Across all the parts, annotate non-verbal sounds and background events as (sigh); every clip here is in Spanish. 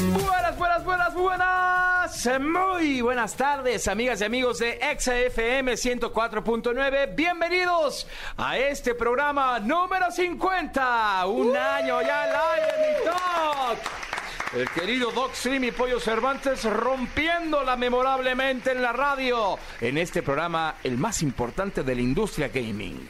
Buenas, buenas, buenas, buenas. Muy buenas tardes, amigas y amigos de XFM 104.9. Bienvenidos a este programa número 50. Un año ya aire, mi Doc. El querido Doc Stream y Pollo Cervantes rompiéndola memorablemente en la radio. En este programa, el más importante de la industria gaming.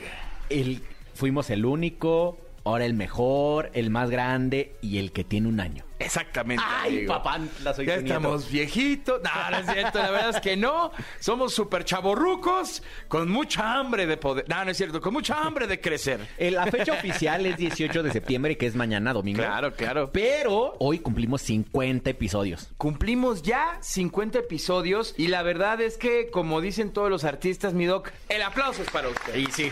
el, fuimos el único, ahora el mejor, el más grande y el que tiene un año. Exactamente. Ay, amigo. papá, la soy Ya estamos viejitos. No, no es cierto, la verdad es que no. Somos súper chavorrucos con mucha hambre de poder. No, no es cierto, con mucha hambre de crecer. Eh, La fecha oficial es 18 de septiembre, que es mañana domingo. Claro, claro. Pero hoy cumplimos 50 episodios. Cumplimos ya 50 episodios y la verdad es que, como dicen todos los artistas, mi doc, el aplauso es para usted. Y sí.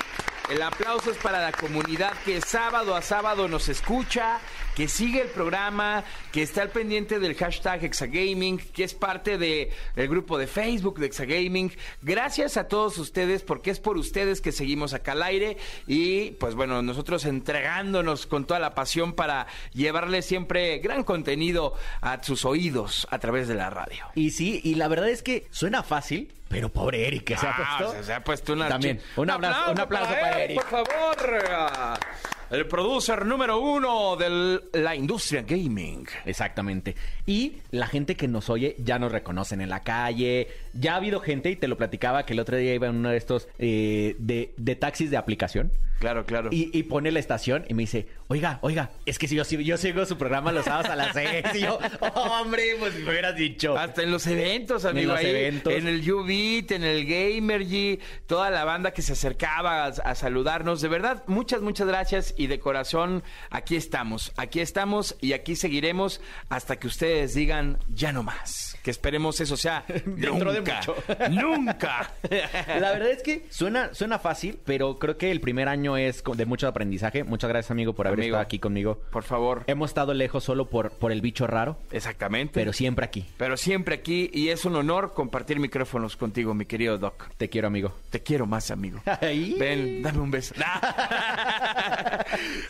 El aplauso es para la comunidad que sábado a sábado nos escucha, que sigue el programa, que está al pendiente del hashtag Exagaming, que es parte de- del grupo de Facebook de Exagaming. Gracias a todos ustedes, porque es por ustedes que seguimos acá al aire y pues bueno, nosotros entregándonos con toda la pasión para llevarles siempre gran contenido a sus oídos a través de la radio. Y sí, y la verdad es que suena fácil, pero pobre Eric que se ha Ah, puesto. se- se ha puesto una También, un abrazo- un aplauso para Eric. Por favor. El producer número uno de la industria gaming. Exactamente. Y la gente que nos oye ya nos reconocen en la calle. Ya ha habido gente, y te lo platicaba, que el otro día iba en uno de estos eh, de, de taxis de aplicación. Claro, claro. Y, y pone la estación y me dice, oiga, oiga, es que si yo, si yo sigo su programa los sábados a las (laughs) seis. Y yo, hombre, pues me hubieras dicho. Hasta en los eventos, amigo. los ahí, eventos. En el YouBeat, en el Gamergy, toda la banda que se acercaba a, a saludarnos. De verdad, muchas, muchas gracias. Y de corazón, aquí estamos. Aquí estamos y aquí seguiremos hasta que ustedes digan ya no más. Que esperemos eso sea (laughs) Dentro de nunca. mucho. (laughs) nunca. La verdad es que suena, suena fácil, pero creo que el primer año es de mucho aprendizaje. Muchas gracias, amigo, por haber Amigo. aquí conmigo. Por favor. Hemos estado lejos solo por, por el bicho raro, Exactamente. pero siempre aquí. Pero siempre aquí y es un honor compartir micrófonos contigo, mi querido Doc. Te quiero, amigo. Te quiero más, amigo. (laughs) Ay. Ven, dame un beso. (laughs)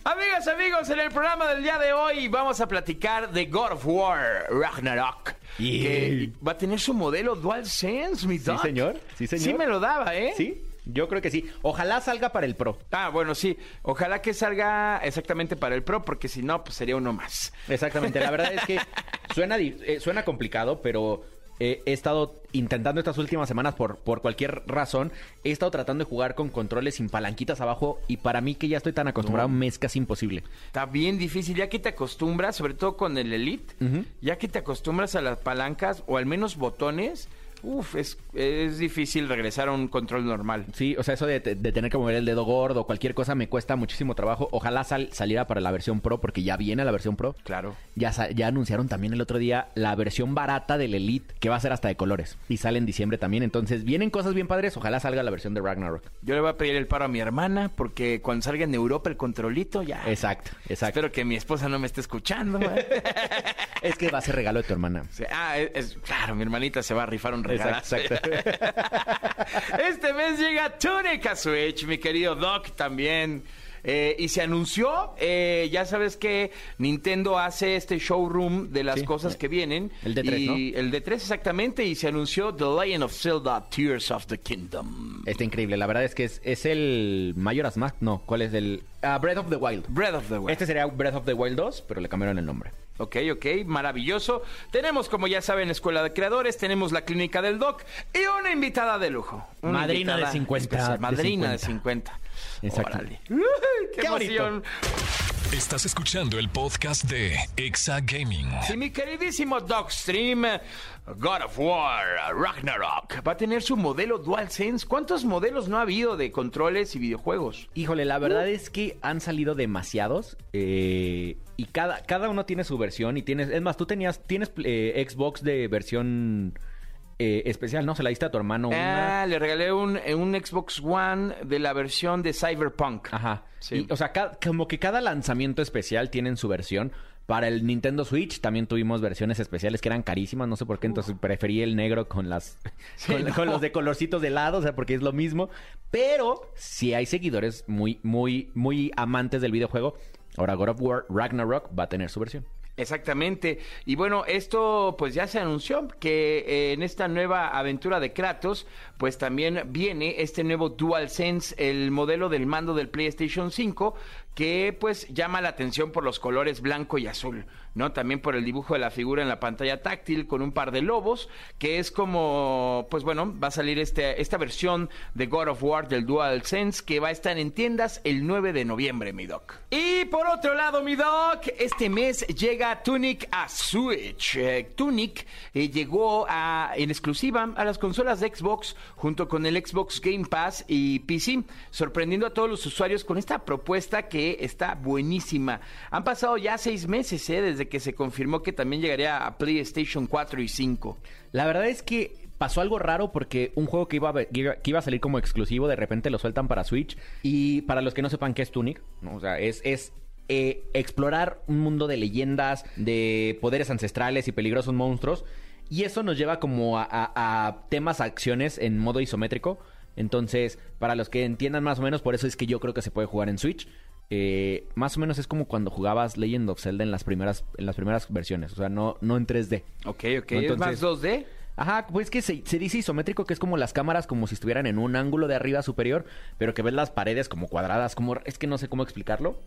Amigas, amigos, en el programa del día de hoy vamos a platicar de God of War Ragnarok. Y- Que va a tener su modelo DualSense, mi Sí, Doc. señor. Sí, señor. Sí me lo daba, ¿eh? Sí, yo creo que sí. Ojalá salga para el Pro. Ah, bueno, sí. Ojalá que salga exactamente para el Pro, porque si no, pues sería uno más. Exactamente. La verdad es que (laughs) suena, eh, suena complicado, pero eh, he estado intentando estas últimas semanas por, por cualquier razón. He estado tratando de jugar con controles sin palanquitas abajo y para mí que ya estoy tan acostumbrado me es casi imposible. Está bien difícil, ya que te acostumbras, sobre todo con el Elite, ya que te acostumbras a las palancas o al menos botones, Uf, es, es difícil regresar a un control normal. Sí, o sea, eso de, de tener que mover el dedo gordo o cualquier cosa me cuesta muchísimo trabajo. Ojalá sal- saliera para la versión Pro porque ya viene la versión Pro. Claro. Ya, ya anunciaron también el otro día la versión barata del Elite que va a ser hasta de colores y sale en diciembre también. Entonces vienen cosas bien padres. Ojalá salga la versión de Ragnarok. Yo le voy a pedir el paro a mi hermana porque cuando salga en Europa el controlito ya. Exacto, exacto. Espero que mi esposa no me esté escuchando. ¿eh? (laughs) Es que va a ser regalo de tu hermana. Ah, es- claro, mi hermanita se va a rifar un regalo. Exacto, (laughs) este mes llega Túnica Switch, mi querido Doc también. Eh, y se anunció, eh, ya sabes que Nintendo hace este showroom de las Sí. cosas que vienen. El D3, y El D3 exactamente, y se anunció The Legend of Zelda Tears of the Kingdom. Está increíble. La verdad es que es, es el Majora's Mask. No, ¿cuál es el? Ah, Breath of the Wild. Breath of the Wild. Este sería Breath of the Wild 2, pero le cambiaron el nombre. Ok, ok, maravilloso. Tenemos, como ya saben, Escuela de Creadores, tenemos la Clínica del Doc y una invitada de lujo. Una Madrina de invitada 50, especial, de Madrina de 50. 50. Exacto. Órale. Uy, ¡Qué, Qué emoción! Estás escuchando el podcast de Exa Gaming. Sí, mi queridísimo Dogstream, God of War, Ragnarok, va a tener su modelo DualSense. ¿Cuántos modelos no ha habido de controles y videojuegos? Híjole, la verdad es que han salido demasiados eh, y cada, cada uno tiene su versión y tienes, es más, tú tenías, tienes eh, Xbox de versión eh, especial, ¿no? Se la diste a tu hermano una. Ah, le regalé un, un Xbox One de la versión de Cyberpunk. Ajá. Sí. Y, o sea, como que cada lanzamiento especial tienen su versión. Para el Nintendo Switch también tuvimos versiones especiales que eran carísimas, no sé por qué, entonces preferí el negro con las (laughs) con, no. con los de colorcitos de lado, o sea, porque es lo mismo. Pero si hay seguidores muy, muy, muy amantes del videojuego, ahora God of War Ragnarok va a tener su versión. Exactamente. Y bueno, esto pues ya se anunció que eh, en esta nueva aventura de Kratos, pues también viene este nuevo DualSense, el modelo del mando del PlayStation 5, que pues llama la atención por los colores blanco y azul, ¿no? También por el dibujo de la figura en la pantalla táctil con un par de lobos, que es como, pues bueno, va a salir este, esta versión de God of War del DualSense que va a estar en tiendas el 9 de noviembre, mi doc. Y por otro lado, mi doc, este mes llega Tunic a Switch. Eh, Tunic eh, llegó en exclusiva a las consolas de Xbox junto con el Xbox Game Pass y PC, sorprendiendo a todos los usuarios con esta propuesta que está buenísima. Han pasado ya seis meses eh, desde que se confirmó que también llegaría a PlayStation 4 y 5. La verdad es que pasó algo raro porque un juego que iba, a, que iba- a salir como exclusivo, de repente lo sueltan para Switch. Y para los que no sepan qué es Tunic, o sea, es, es eh, explorar un mundo de leyendas, de poderes ancestrales y peligrosos monstruos. Y eso nos lleva como a, a- a temas, acciones en modo isométrico. Entonces, para los que entiendan más o menos, por eso es que yo creo que se puede jugar en Switch. Eh, más o menos es como cuando jugabas Legend of Zelda en las primeras, en las primeras versiones. O sea, no, no en 3D. Ok, ok. No, ¿Es más entonces- 2D? Ajá, pues que se, se dice isométrico que es como las cámaras como si estuvieran en un ángulo de arriba superior, pero que ves las paredes como cuadradas, como es que no sé cómo explicarlo.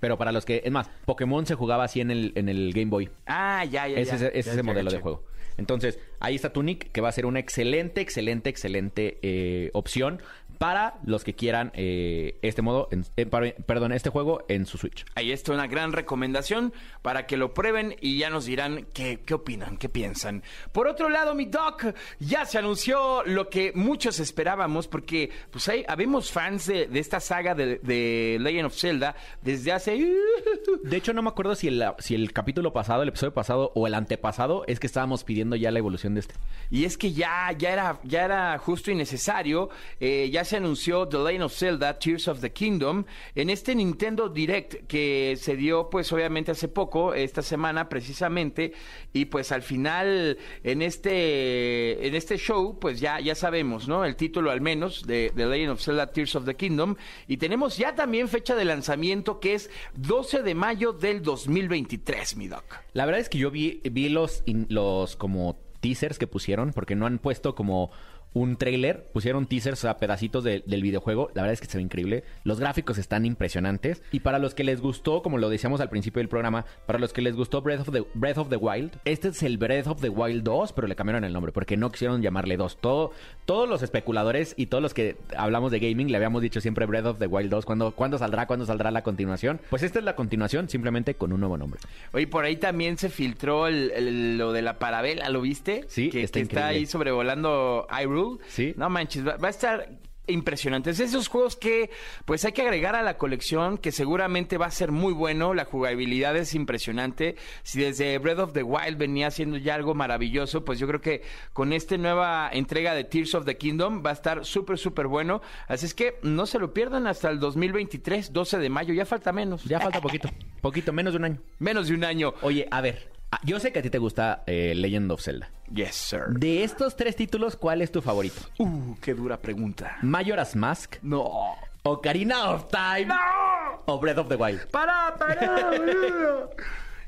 Pero para los que, es más, Pokémon se jugaba así en el, en el Game Boy. Ah, ya, ya, Ese ya. es, ese Ya, ya modelo de juego. Entonces, ahí está Tunic, que va a ser una excelente, excelente, excelente eh, opción para los que quieran eh, este modo, en- eh, para- perdón, este juego en su Switch. Ahí está una gran recomendación para que lo prueben y ya nos dirán qué, qué opinan, qué piensan. Por otro lado, mi doc, ya se anunció lo que muchos esperábamos, porque pues hay, habemos fans de, de esta saga de, de Legend of Zelda desde hace... (laughs) De hecho, no me acuerdo si el, si el capítulo pasado, el episodio pasado o el antepasado es que estábamos pidiendo ya la evolución de este. Y es que ya, ya, era, ya era justo y necesario. Eh, ya se anunció The Legend of Zelda, Tears of the Kingdom, en este Nintendo Direct que se dio, pues obviamente hace poco, esta semana precisamente. Y pues al final, en este, en este show, pues ya, ya sabemos, ¿no? El título al menos de The Legend of Zelda, Tears of the Kingdom. Y tenemos ya también fecha de lanzamiento que es 12 de mayo del 2023, mi doc. La verdad es que yo vi, vi los, los como teasers que pusieron, porque no han puesto como un trailer, pusieron teasers a pedacitos de- del videojuego. La verdad es que se ve increíble. Los gráficos están impresionantes. Y para los que les gustó, como lo decíamos al principio del programa, para los que les gustó Breath of the, Breath of the Wild, este es el Breath of the Wild 2, pero le cambiaron el nombre porque no quisieron llamarle 2. Todo, todos los especuladores y todos los que hablamos de gaming le habíamos dicho siempre Breath of the Wild 2. ¿Cuándo, ¿cuándo saldrá? ¿Cuándo saldrá la continuación? Pues esta es la continuación, simplemente con un nuevo nombre. Oye, por ahí también se filtró el- el- lo de la parabela, ¿lo viste? Sí, que está que está increíble. ahí sobrevolando Hyrule. Sí. No manches, va, va a estar impresionante. Es esos juegos que pues hay que agregar a la colección, que seguramente va a ser muy bueno, la jugabilidad es impresionante. Si desde Breath of the Wild venía haciendo ya algo maravilloso, pues yo creo que con esta nueva entrega de Tears of the Kingdom va a estar súper, súper bueno. Así es que no se lo pierdan hasta el 2023, 12 de mayo, ya falta menos. Ya falta poquito, poquito, menos de un año. Menos de un año. Oye, a ver, yo sé que a ti te gusta eh, Legend of Zelda. Yes, sir. De estos tres títulos, ¿cuál es tu favorito? Uh, qué dura pregunta. ¿Majora's Mask? No. ¿Ocarina of Time? ¡No! ¿O Breath of the Wild? ¡Para, para, (laughs)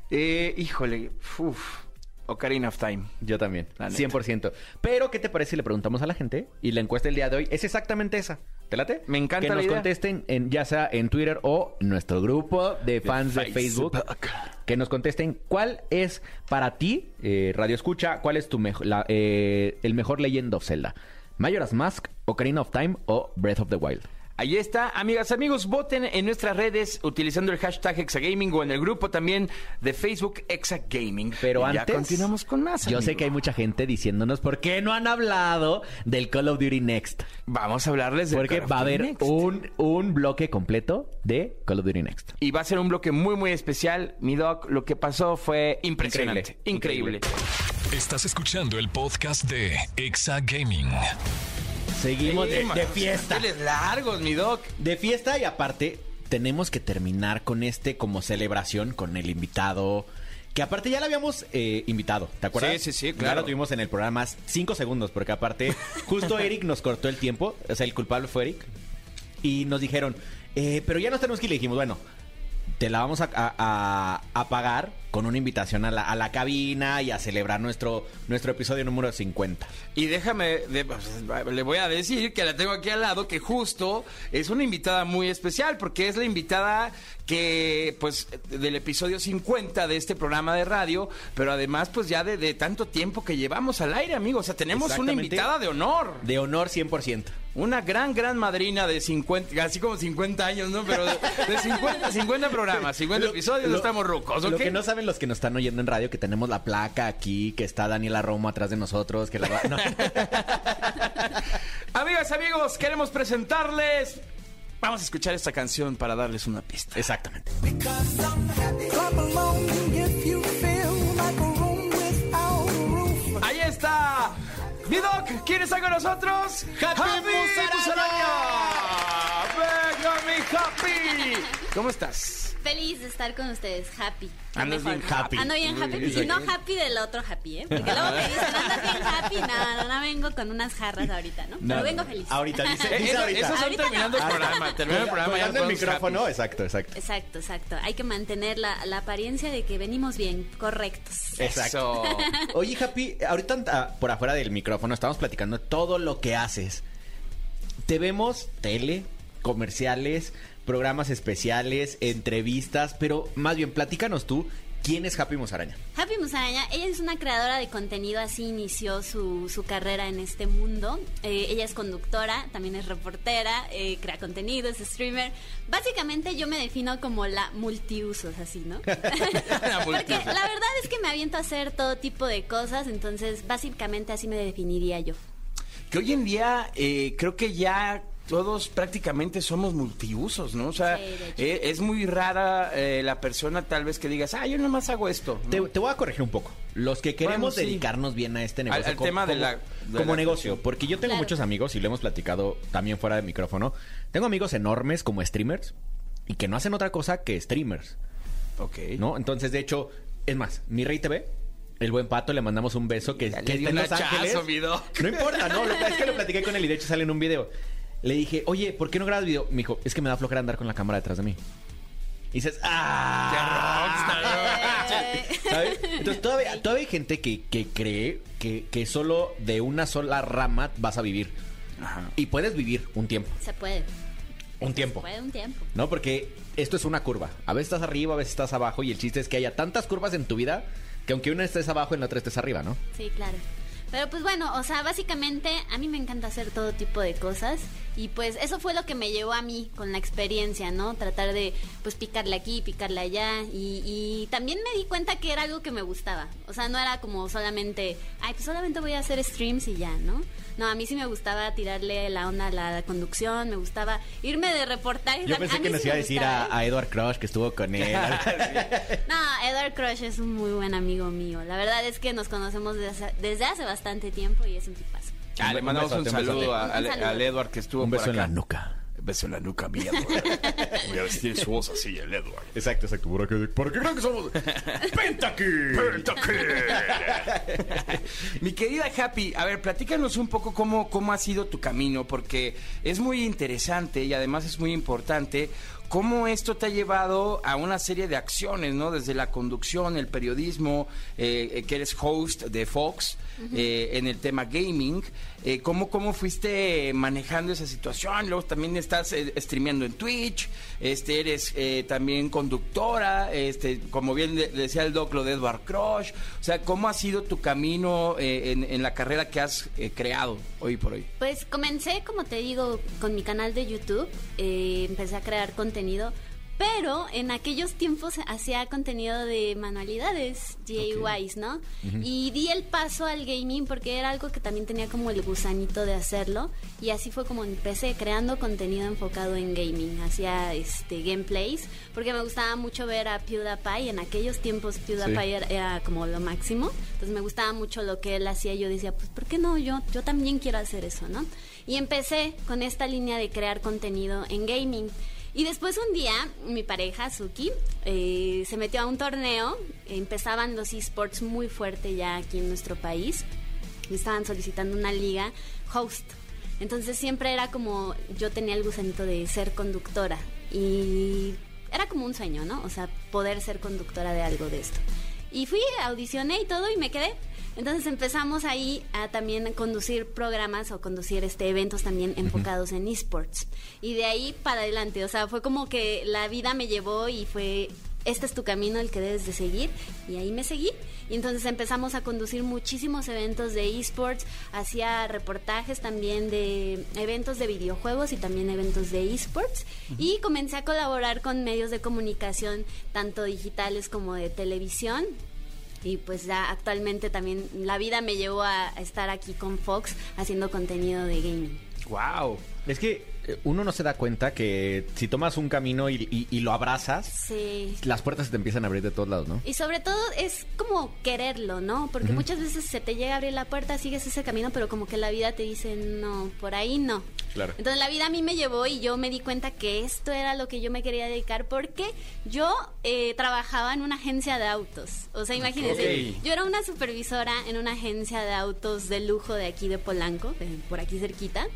eh, híjole, uf. Ocarina of Time. Yo también, La neta. 100%. Pero, ¿qué te parece si le preguntamos a la gente? Y la encuesta del día de hoy es exactamente esa. ¿Te late? Me encanta Que la nos idea. contesten, en, ya sea en Twitter o en nuestro grupo de fans de Facebook. Facebook. Que nos contesten cuál es para ti, eh, Radio Escucha, cuál es tu mejo- la- eh, el mejor Legend of Zelda. ¿Majora's Mask, Ocarina of Time o Breath of the Wild? Ahí está. Amigas, amigos, voten en nuestras redes utilizando el hashtag Exagaming o en el grupo también de Facebook Exagaming. Pero Y antes. Ya continuamos con más. Yo sé que hay mucha gente diciéndonos por qué no han hablado del Call of Duty Next. Vamos a hablarles de Porque va a haber un, un bloque completo de Call of Duty Next. Y va a ser un bloque muy, muy especial. Mi doc, lo que pasó fue impresionante. Increíble. Estás escuchando el podcast de Exa Gaming. Seguimos de, Sí, de man, fiesta. largos, mi doc. De fiesta y aparte tenemos que terminar con este como celebración con el invitado. Que aparte ya lo habíamos eh, invitado, ¿te acuerdas? Sí, sí, sí, Ya claro. lo tuvimos en el programa cinco segundos, porque aparte justo Eric nos cortó el tiempo, o sea, el culpable fue Eric. Y nos dijeron, eh, pero ya nos tenemos que ir. Le dijimos, bueno, te la vamos a, a- a- a pagar con una invitación a la, a la cabina y a celebrar nuestro, nuestro episodio número 50. Y déjame, de- pues, le voy a decir que la tengo aquí al lado, que justo es una invitada muy especial, porque es la invitada que, pues, del episodio 50 de este programa de radio, pero además, pues, ya de, de tanto tiempo que llevamos al aire, amigo. O sea, tenemos una invitada de honor. De honor 100%. Una gran, gran madrina de 50, así como 50 años, ¿no? Pero de, de 50, 50 programas, 50 episodios, no estamos rucos, ¿ok? Lo que no saben los que nos están oyendo en radio, que tenemos la placa aquí, que está Daniela Romo atrás de nosotros, que la va- no. (laughs) Amigas, amigos, queremos presentarles. Vamos a escuchar esta canción para darles una pista. Exactamente. Ahí está. Mi Doc, ¿quién está con nosotros? ¡Happy Musaraña! ¡Venga, mi Happy! ¿Cómo estás? Feliz de estar con ustedes, happy. Andas Mejor. bien happy. Ando bien happy. Y no happy del otro happy, ¿eh? Porque luego te dicen, andas bien happy. No, no, no vengo con unas jarras ahorita, ¿no? Pero vengo feliz. Ahorita, dice, (laughs) dice eso, ahorita. eso son Ahorita terminando no. el programa. Terminando el programa. ya el micrófono, happy. exacto, exacto. Exacto, exacto. Hay que mantener la, la apariencia de que venimos bien, correctos. Exacto. Eso. Oye, Happy, ahorita ah, por afuera del micrófono estamos platicando todo lo que haces. Te vemos tele, comerciales, programas especiales, entrevistas, pero más bien, platícanos tú, ¿quién es Happy Musaraña? Happy Musaraña, ella es una creadora de contenido, así inició su, su carrera en este mundo. Eh, ella es conductora, también es reportera, eh, crea contenido, es streamer. Básicamente yo me defino como la multiusos, así, ¿no? (laughs) (laughs) Porque la verdad es que me aviento a hacer todo tipo de cosas, entonces básicamente así me definiría yo. Que hoy en día eh, creo que ya todos prácticamente somos multiusos, ¿no? O sea, Sí, eh, es muy rara eh, la persona tal vez que digas, ah, yo nomás hago esto. ¿no? Te, te voy a corregir un poco. Los que queremos Bueno, sí. dedicarnos bien a este negocio. al como- tema de como- la- de como la negocio. Porque yo tengo Claro. muchos amigos y lo hemos platicado también fuera de micrófono. Tengo amigos enormes como streamers y que no hacen otra cosa que streamers. Ok. ¿No? Entonces, de hecho, es más, mi Rey TV, el buen pato, le mandamos un beso que, que está en Los Ángeles. doc. No importa, no, lo, es que lo platiqué con él y de hecho sale en un video. Le dije, oye, ¿por qué no grabas video? Me dijo, es que me da flojera andar con la cámara detrás de mí. Y dices, ¡ah! ¿Sabes? Entonces, todavía, todavía hay gente que, que cree que, que solo de una sola rama vas a vivir. Ajá. Y puedes vivir un tiempo. Se puede. Un tiempo. Se puede un tiempo. ¿No? Porque esto es una curva. A veces estás arriba, a veces estás abajo. Y el chiste es que haya tantas curvas en tu vida que aunque una estés abajo, en la otra estés arriba, ¿no? Sí, claro. Pero pues bueno, o sea, básicamente a mí me encanta hacer todo tipo de cosas y pues eso fue lo que me llevó a mí con la experiencia, ¿no? Tratar de pues picarle aquí, picarle allá y, y también me di cuenta que era algo que me gustaba. O sea, no era como solamente, ay, pues solamente voy a hacer streams y ya, ¿no? No, a mí sí me gustaba tirarle la onda a la conducción, me gustaba irme de reportajes. Yo pensé a que nos sí iba a decir a, a Edward Crush que estuvo con él. (laughs) No, Edward Crush es un muy buen amigo mío. La verdad es que nos conocemos desde hace, desde hace bastante tiempo y es un tipazo. Ah, le mandamos un, saludo a- al, Un saludo. al Edward que estuvo un por beso en la nuca. Beso en la nuca, Edward. Voy a vestir su voz así, el Edward. Exacto, exacto. ¿Por qué, por qué creen que somos? ¡Pentakill! Mi querida Happy, a ver, platícanos un poco cómo, cómo ha sido tu camino, porque es muy interesante y además es muy importante cómo esto te ha llevado a una serie de acciones, ¿no? Desde la conducción, el periodismo, eh, eh, que eres host de Fox eh, en el tema gaming. Eh, ¿cómo, ¿Cómo fuiste manejando esa situación? Luego también estás eh, streameando en Twitch, este, eres eh, también conductora, este, como bien decía el doc, lo de Edward Crush. O sea, ¿cómo ha sido tu camino eh, en, en la carrera que has eh, creado hoy por hoy? Pues comencé, como te digo, con mi canal de YouTube, eh, empecé a crear contenido, pero en aquellos tiempos hacía contenido de manualidades, DIYs, ¿no? Y di el paso al gaming porque era algo que también tenía como el gusanito de hacerlo y así fue como empecé creando contenido enfocado en gaming, hacía este gameplays porque me gustaba mucho ver a PewDiePie, en aquellos tiempos PewDiePie era, era como lo máximo, entonces me gustaba mucho lo que él hacía, yo decía, pues ¿por qué no? Yo, yo también quiero hacer eso, ¿no? Y empecé con esta línea de crear contenido en gaming. Y después un día, mi pareja, Suki, eh, se metió a un torneo. Empezaban los esports muy fuerte ya aquí en nuestro país. Y estaban solicitando una liga host. Entonces siempre era como, yo tenía el gusanito de ser conductora. Y era como un sueño, ¿no? O sea, poder ser conductora de algo de esto. Y fui, audicioné y todo y me quedé. Entonces empezamos ahí a también conducir programas o conducir este eventos también enfocados en esports. Y de ahí para adelante, o sea, fue como que la vida me llevó y fue este es tu camino el que debes de seguir y ahí me seguí. Y entonces empezamos a conducir muchísimos eventos de esports hacía reportajes también de eventos de videojuegos y también eventos de esports. Y comencé a colaborar con medios de comunicación tanto digitales como de televisión y pues ya actualmente también la vida me llevó a, estar aquí con Fox haciendo contenido de gaming. ¡Wow! Es que eh, uno no se da cuenta que si tomas un camino y, y- y lo abrazas, Sí. las puertas se te empiezan a abrir de todos lados, ¿no? Y sobre todo es como quererlo, ¿no? Porque muchas veces se te llega a abrir la puerta, sigues ese camino, pero como que la vida te dice, no, por ahí no. Claro. Entonces la vida a mí me llevó y yo me di cuenta que esto era lo que yo me quería dedicar porque yo eh, trabajaba en una agencia de autos. O sea, imagínense, yo era una supervisora en una agencia de autos de lujo de aquí de Polanco, eh, por aquí cerquita.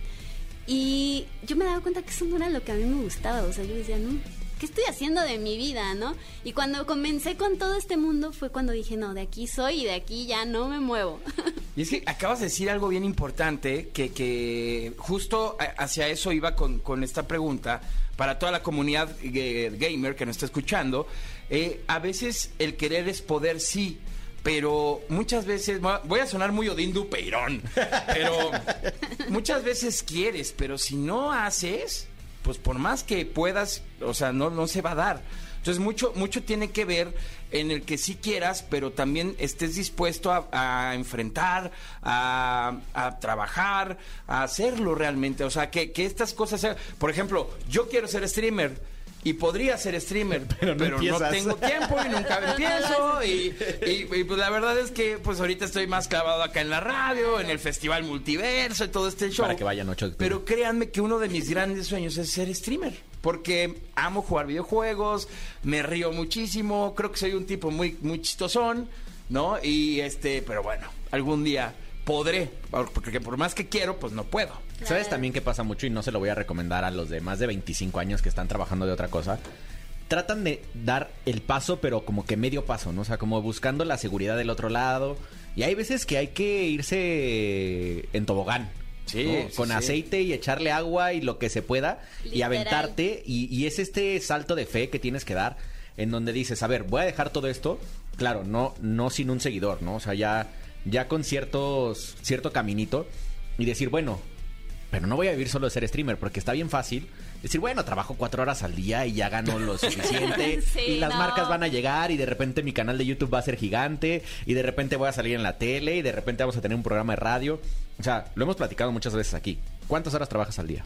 Y yo me daba cuenta que eso no era lo que a mí me gustaba. O sea, yo decía, no, ¿qué estoy haciendo de mi vida, no? Y cuando comencé con todo este mundo fue cuando dije, no, de aquí soy y de aquí ya no me muevo. (laughs) Y es que acabas de decir algo bien importante, que, que justo a- hacia eso iba con, con esta pregunta, para toda la comunidad eh, gamer que nos está escuchando, eh, a veces el querer es poder, sí, pero muchas veces, voy a- sonar muy Odín Dupeirón, pero (laughs) muchas veces quieres, pero si no haces, pues por más que puedas, o sea, no, no se va a dar. Entonces mucho, mucho tiene que ver en el que sí quieras, pero también estés dispuesto a, enfrentar, a, a trabajar, a hacerlo realmente. O sea, que, que estas cosas sean... Por ejemplo, yo quiero ser streamer. Y podría ser streamer, Pero (laughs) pero, no tengo tiempo y nunca (laughs) empiezo. Y, y- y, pues la verdad es que pues ahorita estoy más clavado acá en la radio, en el Festival Multiverso y todo este show. Para que vayan 8 de octubre. Pero créanme que uno de mis grandes sueños es ser streamer. Porque amo jugar videojuegos, me río muchísimo, creo que soy un tipo muy, muy chistosón, ¿no? Y este, pero bueno, algún día podré, porque por más que quiero, pues no puedo. ¿Sabes también qué pasa mucho y no se lo voy a recomendar a los de más de 25 años que están trabajando de otra cosa? Tratan de dar el paso, pero como que medio paso, ¿no? O sea, como buscando la seguridad del otro lado. Y hay veces que hay que irse en tobogán. Sí, ¿no? sí, Con sí. aceite y echarle agua y lo que se pueda. Y aventarte. Y, y es este salto de fe que tienes que dar. En donde dices, a ver, voy a dejar todo esto. Claro, no, no sin un seguidor, ¿no? O sea, ya, ya con ciertos, cierto caminito. Y decir, bueno, pero no voy a vivir solo de ser streamer, porque está bien fácil decir, bueno, trabajo cuatro horas al día y ya gano lo (laughs) suficiente. Sí, y las no. marcas van a llegar y de repente mi canal de YouTube va a ser gigante y de repente voy a salir en la tele y de repente vamos a tener un programa de radio. O sea, lo hemos platicado muchas veces aquí. ¿Cuántas horas trabajas al día?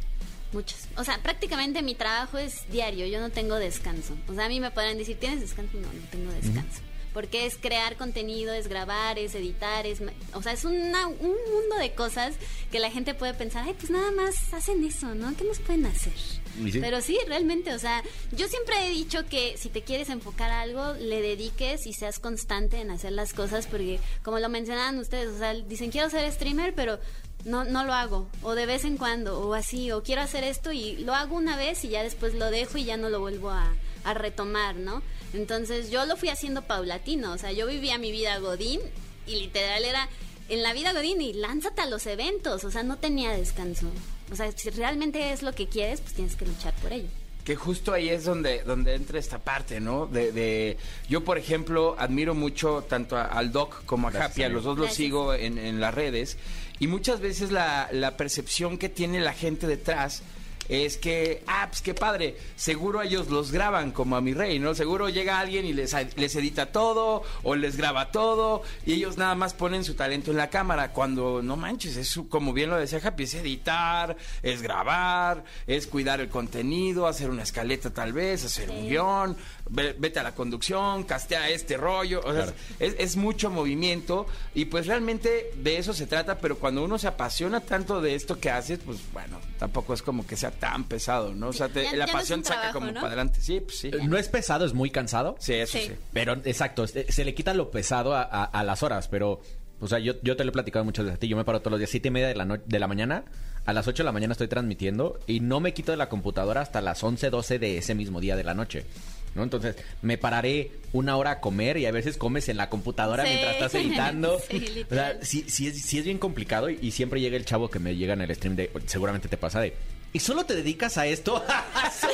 Muchas. O sea, prácticamente mi trabajo es diario, yo no tengo descanso. O sea, a mí me podrán decir, ¿tienes descanso? No, no tengo descanso. Porque es crear contenido, es grabar, es editar, es... O sea, es una- un mundo de cosas que la gente puede pensar, ay, pues nada más hacen eso, ¿no? ¿Qué más pueden hacer? Sí. Pero sí, realmente, o sea, yo siempre he dicho que si te quieres enfocar a algo, le dediques y seas constante en hacer las cosas, porque como lo mencionaban ustedes, o sea, dicen quiero ser streamer, pero no, no lo hago, o de vez en cuando, o así, o quiero hacer esto y lo hago una vez y ya después lo dejo y ya no lo vuelvo a, a retomar, ¿no? Entonces yo lo fui haciendo paulatino, o sea, yo vivía mi vida Godín y literal era en la vida Godín y lánzate a los eventos, o sea, no tenía descanso. O sea, si realmente es lo que quieres, pues tienes que luchar por ello. Que justo ahí es donde, donde entra esta parte, ¿no? De, de- yo, por ejemplo, admiro mucho tanto a- al Doc como a Gracias, Happy, a los dos los Gracias. sigo en, en las redes, y muchas veces la, la percepción que tiene la gente detrás es que, ah, pues qué padre, seguro ellos los graban como a mi rey, ¿no? Seguro llega alguien y les, les edita todo o les graba todo y ellos nada más ponen su talento en la cámara cuando no manches, es como bien lo decía Happy, es editar, es grabar, es cuidar el contenido, hacer una escaleta tal vez, hacer un guion, vete a la conducción, castea este rollo, o sea, Claro. es, es mucho movimiento y pues realmente de eso se trata, pero cuando uno se apasiona tanto de esto que haces, pues bueno, tampoco es como que sea tan pesado, ¿no? O sea, te- Ya- la ya no pasión un saca como ¿no? para adelante, sí, pues sí. No es pesado, es muy cansado. Sí, eso sí. Sí. Pero, exacto, se, se le quita lo pesado a, a- a las horas, pero, o sea, yo, yo te lo he platicado muchas veces a ti, yo me paro todos los días, siete y media de la, no- de la mañana, a las 8 de la mañana estoy transmitiendo y no me quito de la computadora hasta las 11, 12 de ese mismo día de la noche. ¿No? Entonces, me pararé una hora a comer y a veces comes en la computadora Sí. mientras estás editando. (laughs) Sí, o sea, sí, sí es, sí es bien complicado y, y siempre llega el chavo que me llega en el stream de, seguramente te pasa de, ¿y solo te dedicas a esto? (laughs)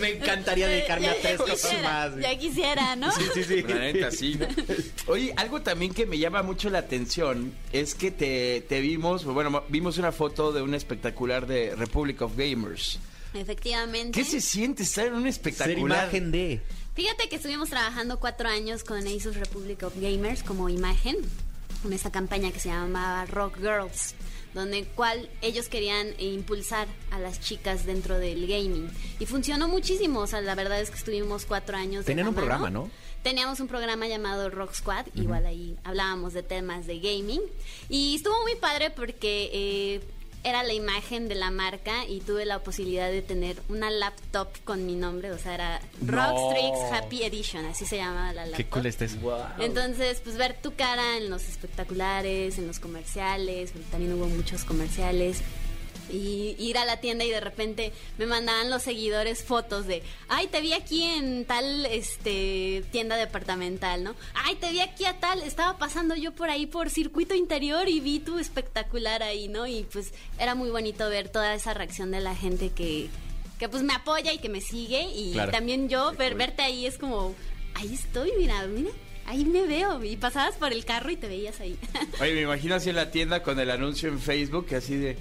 me encantaría dedicarme Ya- a tres cosas más. Ya quisiera, ¿no? Sí, sí, sí. La neta, sí. ¿no? Oye, algo también que me llama mucho la atención es que te, te vimos, bueno, vimos una foto de un espectacular de Republic of Gamers. Efectivamente. ¿Qué se siente estar en un Ser espectacular? imagen de... Fíjate que estuvimos trabajando cuatro años con Asus Republic of Gamers como imagen, con esta campaña que se llamaba Rock Girls, donde cual ellos querían impulsar a las chicas dentro del gaming. Y funcionó muchísimo, o sea, la verdad es que estuvimos cuatro años. Tenían un programa. ¿no? Teníamos un programa llamado Rock Squad, igual ahí hablábamos de temas de gaming. Y estuvo muy padre porque eh, era la imagen de la marca y tuve la posibilidad de tener una laptop con mi nombre, o sea, era Rockstrix Happy Edition, así se llamaba la laptop. Qué cool este es. Entonces, pues ver tu cara en los espectaculares, en los comerciales, porque también hubo muchos comerciales. Y ir a la tienda y de repente me mandaban los seguidores fotos de, ay, te vi aquí en tal este tienda departamental, ¿no? Ay, te vi aquí a tal, estaba pasando yo por ahí por circuito interior y vi tu espectacular ahí, ¿no? Y pues era muy bonito ver toda esa reacción de la gente que, que pues me apoya y que me sigue y Claro. también yo ver, verte ahí es como, ahí estoy, mira, mira, ahí me veo. Y pasabas por el carro y te veías ahí. Oye, me imagino así en la tienda con el anuncio en Facebook, así de...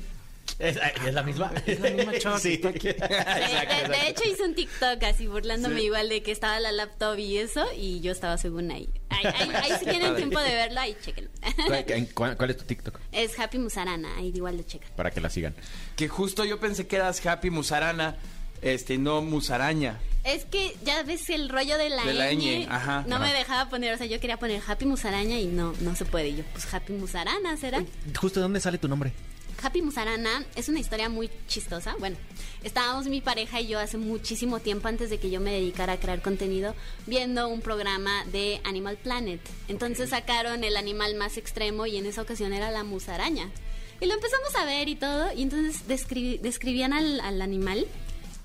¿Es, es la misma? Es la misma chava que Sí. está aquí. (laughs) de, de- de hecho hice un TikTok así burlándome Sí. igual de que estaba la laptop y eso y yo estaba según ahí. (laughs) Ahí, ahí- ahí si tienen tiempo de verlo, ahí chequenlo. ¿Cuál, es tu TikTok? es Happy Musarana, ahí igual lo checan. Para que la sigan. Que justo yo pensé que eras Happy Musarana, este, no Musaraña. Es que ya ves el rollo de la, De la ñ, ñ, ajá. no me dejaba poner, o sea, yo quería poner Happy Musaraña y no, no se puede. Y yo, pues Happy Musarana, ¿será? Justo, ¿de dónde sale tu nombre? Happy Musarana es una historia muy chistosa. Bueno, estábamos mi pareja y yo hace muchísimo tiempo antes de que yo me dedicara a crear contenido viendo un programa de Animal Planet. Entonces sacaron el animal más extremo y en esa ocasión era la musaraña. Y lo empezamos a ver y todo y entonces descri- describían al, al animal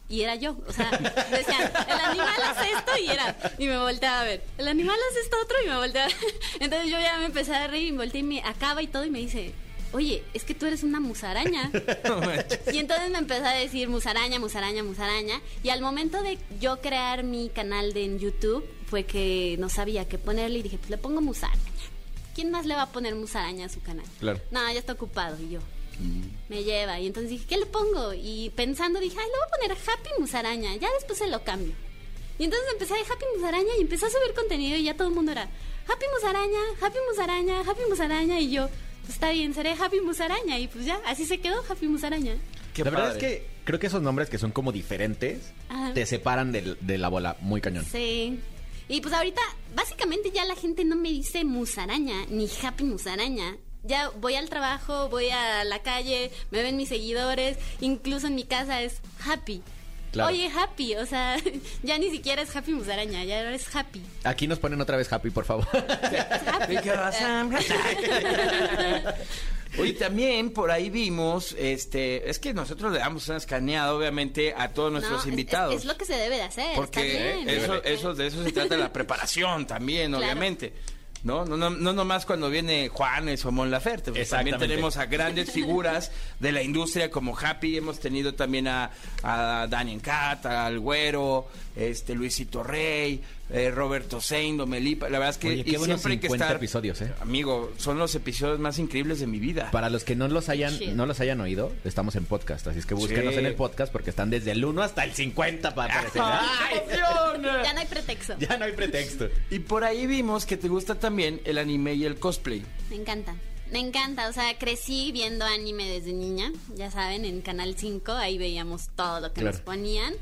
y era yo. O sea, decían, el animal hace esto y era. Y me volteaba a ver. El animal hace esto otro y me volteaba. (laughs) Entonces yo ya me empecé a reír y me volteé y me acaba y todo y me dice, oye, es que tú eres una musaraña. (laughs) y entonces me empezó a decir musaraña, musaraña, musaraña. Y al momento de yo crear mi canal de en YouTube, fue que no sabía qué ponerle y dije, pues le pongo musaraña. ¿Quién más le va a poner musaraña a su canal? Claro. No, ya está ocupado. Y yo, me lleva. Y entonces dije, ¿qué le pongo? Y pensando dije, ay, le voy a poner Happy Musaraña. Ya después se lo cambio. Y entonces empecé de Happy Musaraña y empecé a subir contenido y ya todo el mundo era Happy Musaraña, Happy Musaraña, Happy Musaraña. Y yo, pues está bien, seré Happy Musaraña. Y pues ya, así se quedó Happy Musaraña. Qué la verdad es que creo que esos nombres que son como diferentes Ajá. te separan del- de, la bola muy cañón. Sí. Y pues ahorita, básicamente ya la gente no me dice musaraña ni happy musaraña. Ya voy al trabajo, voy a la calle, me ven mis seguidores, incluso en mi casa es happy. Claro. Oye, happy, o sea, (laughs) ya ni siquiera es happy musaraña, ya eres happy. Aquí nos ponen otra vez happy, por favor. (laughs) happy. (laughs) Oye, también por ahí vimos, este, es que nosotros le damos una escaneada, obviamente, a todos No, nuestros es- es- invitados. Es, lo que se debe de hacer. está Porque bien. eso, eso, de eso se trata la preparación también, Claro. obviamente. ¿No? No, no, no nomás cuando viene Juanes o Mon Laferte. pues También tenemos a grandes (laughs) figuras de la industria como Happy. Hemos tenido también a, a Daniel Cat, al Güero, este, Luisito Rey, eh, Roberto Sein, Domelipa. La verdad es que Oye, qué y siempre hay que 50 estar. episodios, ¿eh? Amigo, son los episodios más increíbles de mi vida. Para los que no los hayan, no los hayan oído, estamos en podcast, así es que búsquenos Sí. en el podcast porque están desde el 1 hasta el 50 para aparecer. ¡Ay! Ya no hay pretexto. (laughs) Ya no hay pretexto. Y por ahí vimos que te gusta también el anime y el cosplay. Me encanta. Me encanta, o sea, crecí viendo anime desde niña, ya saben, en Canal 5, ahí veíamos todo lo que Claro. nos ponían.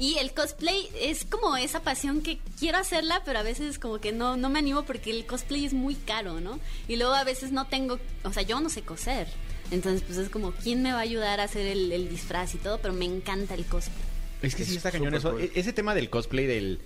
Y el cosplay es como esa pasión que quiero hacerla, pero a veces como que no, no me animo porque el cosplay es muy caro, ¿no? Y luego a veces no tengo, o sea, yo no sé coser. Entonces, pues es como, ¿quién me va a ayudar a hacer el, el disfraz y todo? Pero me encanta el cosplay. Es que sí Es está cañón eso. cool. E- Ese tema del cosplay, del,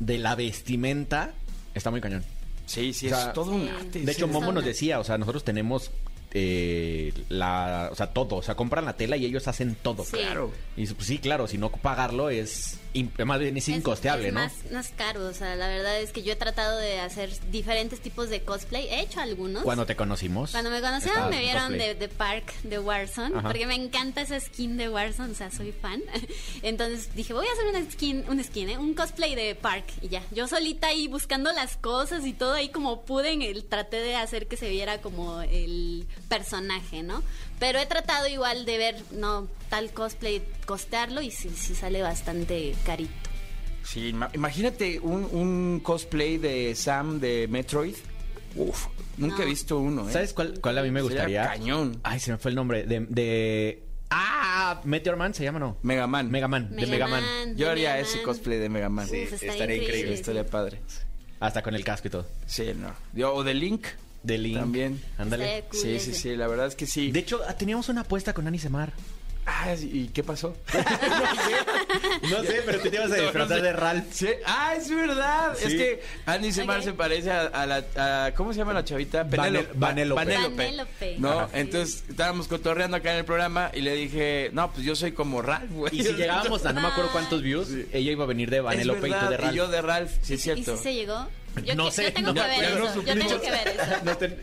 de la vestimenta, está muy cañón. Sí, sí, O sea, es todo un arte. De sí. hecho, Momo nos decía, o sea, nosotros tenemos eh, la, o sea, todo, o sea, compran la tela y ellos hacen todo. Sí. Claro. Y pues, sí, claro, si no pagarlo es, más bien es incosteable, es ¿no? Más, más caro, o sea, la verdad es que yo he tratado de hacer diferentes tipos de cosplay. He hecho algunos. Cuando te conocimos. Cuando me conocieron me vieron de, de Park de Warzone, Ajá. porque me encanta esa skin de Warzone, o sea, soy fan. (laughs) Entonces dije, voy a hacer una skin, un skin, ¿eh? un cosplay de Park y ya. Yo solita ahí buscando las cosas y todo ahí como pude, en el, traté de hacer que se viera como el personaje, ¿no? Pero he tratado igual de ver, no, tal cosplay, costearlo y sí, sí sale bastante carito. Sí, ima- imagínate un, un cosplay de Sam de Metroid. Uf, nunca No. he visto uno, ¿eh? ¿Sabes cuál, cuál a mí me Sería gustaría? cañón. Ay, se me fue el nombre. De. de... ¡Ah! Meteor Man se llama, ¿no? Mega Man. Mega Man, de Mega Man. Yo haría Mega ese Man. cosplay de Mega Man. Uf, estaría estaría increíble. increíble. Estaría padre. Hasta con el casco y todo. Sí, no. Yo- o de Link. De Link. También. Ándale. Sí, sí, sí, la verdad es que sí. De hecho, ah, teníamos una apuesta con Ani Semar. Ah, ¿y qué pasó? (laughs) No sé, pero tú te ibas a No, no disfrazar sé. de Ralph. Sí. Ah, es verdad. Sí. Es que Andy Semar se parece a, a la... a- ¿Cómo se llama la chavita? Vanellope. Vanellope. No, Ajá. entonces estábamos cotorreando acá en el programa y le dije, no, pues yo soy como Ralph, güey. Y si llegábamos a no me acuerdo cuántos views, ella iba a venir de Es Vanellope y tú de Ralph. y yo de Ralph, sí es ¿Y cierto. si se llegó? Yo, No que- sé, yo tengo no, que ver ya no eso. Yo supimos. tengo que ver eso. No te-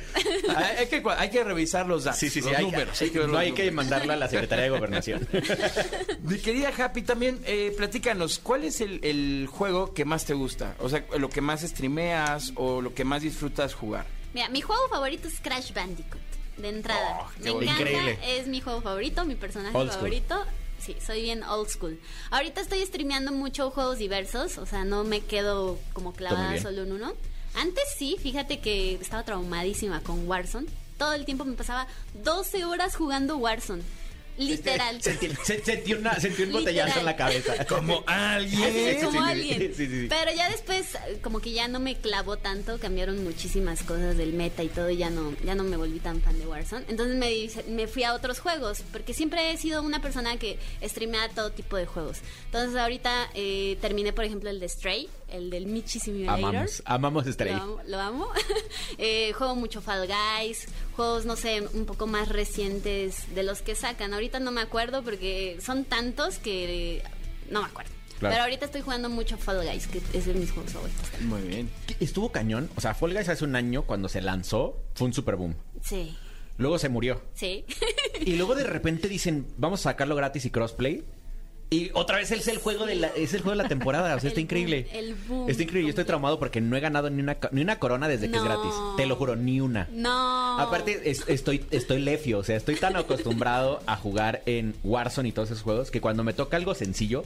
hay, hay que, hay que revisar los datos, Sí, sí, sí. los hay- números. hay que ver no los hay que mandarla a la Secretaría de Gobernación. (laughs) Mi querida Happy, también eh, platícanos, ¿cuál es el, el juego que más te gusta? O sea, lo que más streameas o lo que más disfrutas jugar. Mira, mi juego favorito es Crash Bandicoot. De entrada. Oh, Me encanta, Increíble. es mi juego favorito, mi personaje favorito. Sí, soy bien old school. Ahorita estoy streameando mucho juegos diversos, o sea, no me quedo como clavada solo en uno. Antes sí, fíjate que estaba traumadísima con Warzone. Todo el tiempo me pasaba 12 horas jugando Warzone. Literal. Sentí, se- sentí una- sentí un botellazo Literal. en la cabeza. Como alguien. Como alguien. sí, sí, sí. Pero ya después, como que ya no me clavó tanto, cambiaron muchísimas cosas del meta y todo, y ya no, ya no me volví tan fan de Warzone. Entonces me, dice- me fui a otros juegos, porque siempre he sido una persona que streamea todo tipo de juegos. Entonces ahorita eh, terminé, por ejemplo, el de Stray, el del Michi Simulator. Amamos, amamos Stray. Lo amo. lo amo. (laughs) Eh, juego mucho Fall Guys, juegos, no sé, un poco más recientes de los que sacan. Ahorita no me acuerdo porque son tantos que no me acuerdo. Claro. Pero ahorita estoy jugando mucho Fall Guys, que es de mis juegos favoritos. Muy bien. Estuvo cañón. O sea, Fall Guys hace un año, cuando se lanzó, fue un super boom. Sí, Luego se murió. sí. Y luego de (laughs) repente dicen, vamos a sacarlo gratis y crossplay. Y otra vez es el juego de la, es el juego de la temporada. O sea, está increíble. boom, el boom Está increíble. Yo estoy traumado porque no he ganado ni una, ni una corona desde que es gratis. Te lo juro, ni una. no. Aparte, es- estoy, estoy lefio, o sea, estoy tan acostumbrado a jugar en Warzone y todos esos juegos que cuando me toca algo sencillo,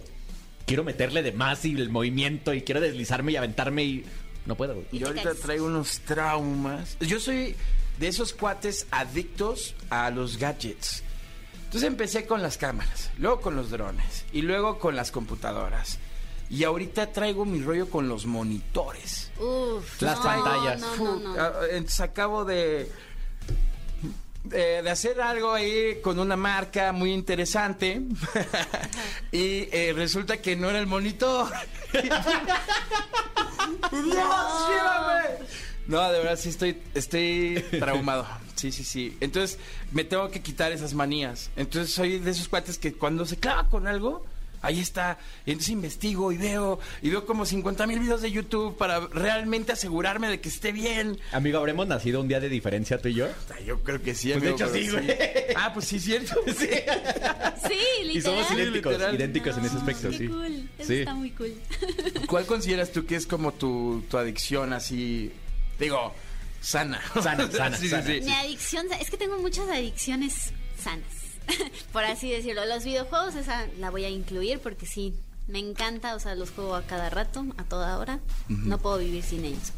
quiero meterle de más y el movimiento y quiero deslizarme y aventarme y no puedo. güey. Y Yo ahorita traigo unos traumas. Yo soy de esos cuates adictos a los gadgets. Entonces empecé con las cámaras, luego con los drones y luego con las computadoras. Y ahorita traigo mi rollo con los monitores. Uf, Las no, pantallas. No, no, Fu- no. ah, Entonces acabo de, de, de hacer algo ahí con una marca muy interesante (laughs) y eh, resulta que no era el monitor. (laughs) ¡Dios, llévame! No, de verdad sí estoy, estoy traumado. Sí, sí, sí. Entonces me tengo que quitar esas manías. Entonces soy de esos cuates que cuando se clava con algo, ahí está. Y entonces investigo y veo, y veo como 50 mil videos de YouTube para realmente asegurarme de que esté bien. Amigo, ¿habremos nacido un día de diferencia tú y yo? Ay, Yo creo que sí, Pues, de amigo, hecho, pero sí, güey. Ah, pues sí, cierto. (laughs) Sí. Sí, literal. Y somos idénticos, literal. idénticos en ese No, aspecto, qué sí. cool. Eso Sí. está muy cool. ¿Cuál (laughs) consideras tú que es como tu, tu adicción así? Digo, sana. Sana, sana, (laughs) Sí, sana. sí. Mi adicción, es que tengo muchas adicciones sanas, (laughs) por así decirlo. Los videojuegos, esa la voy a incluir porque sí, me encanta, o sea, los juego a cada rato, a toda hora. No puedo vivir sin ellos.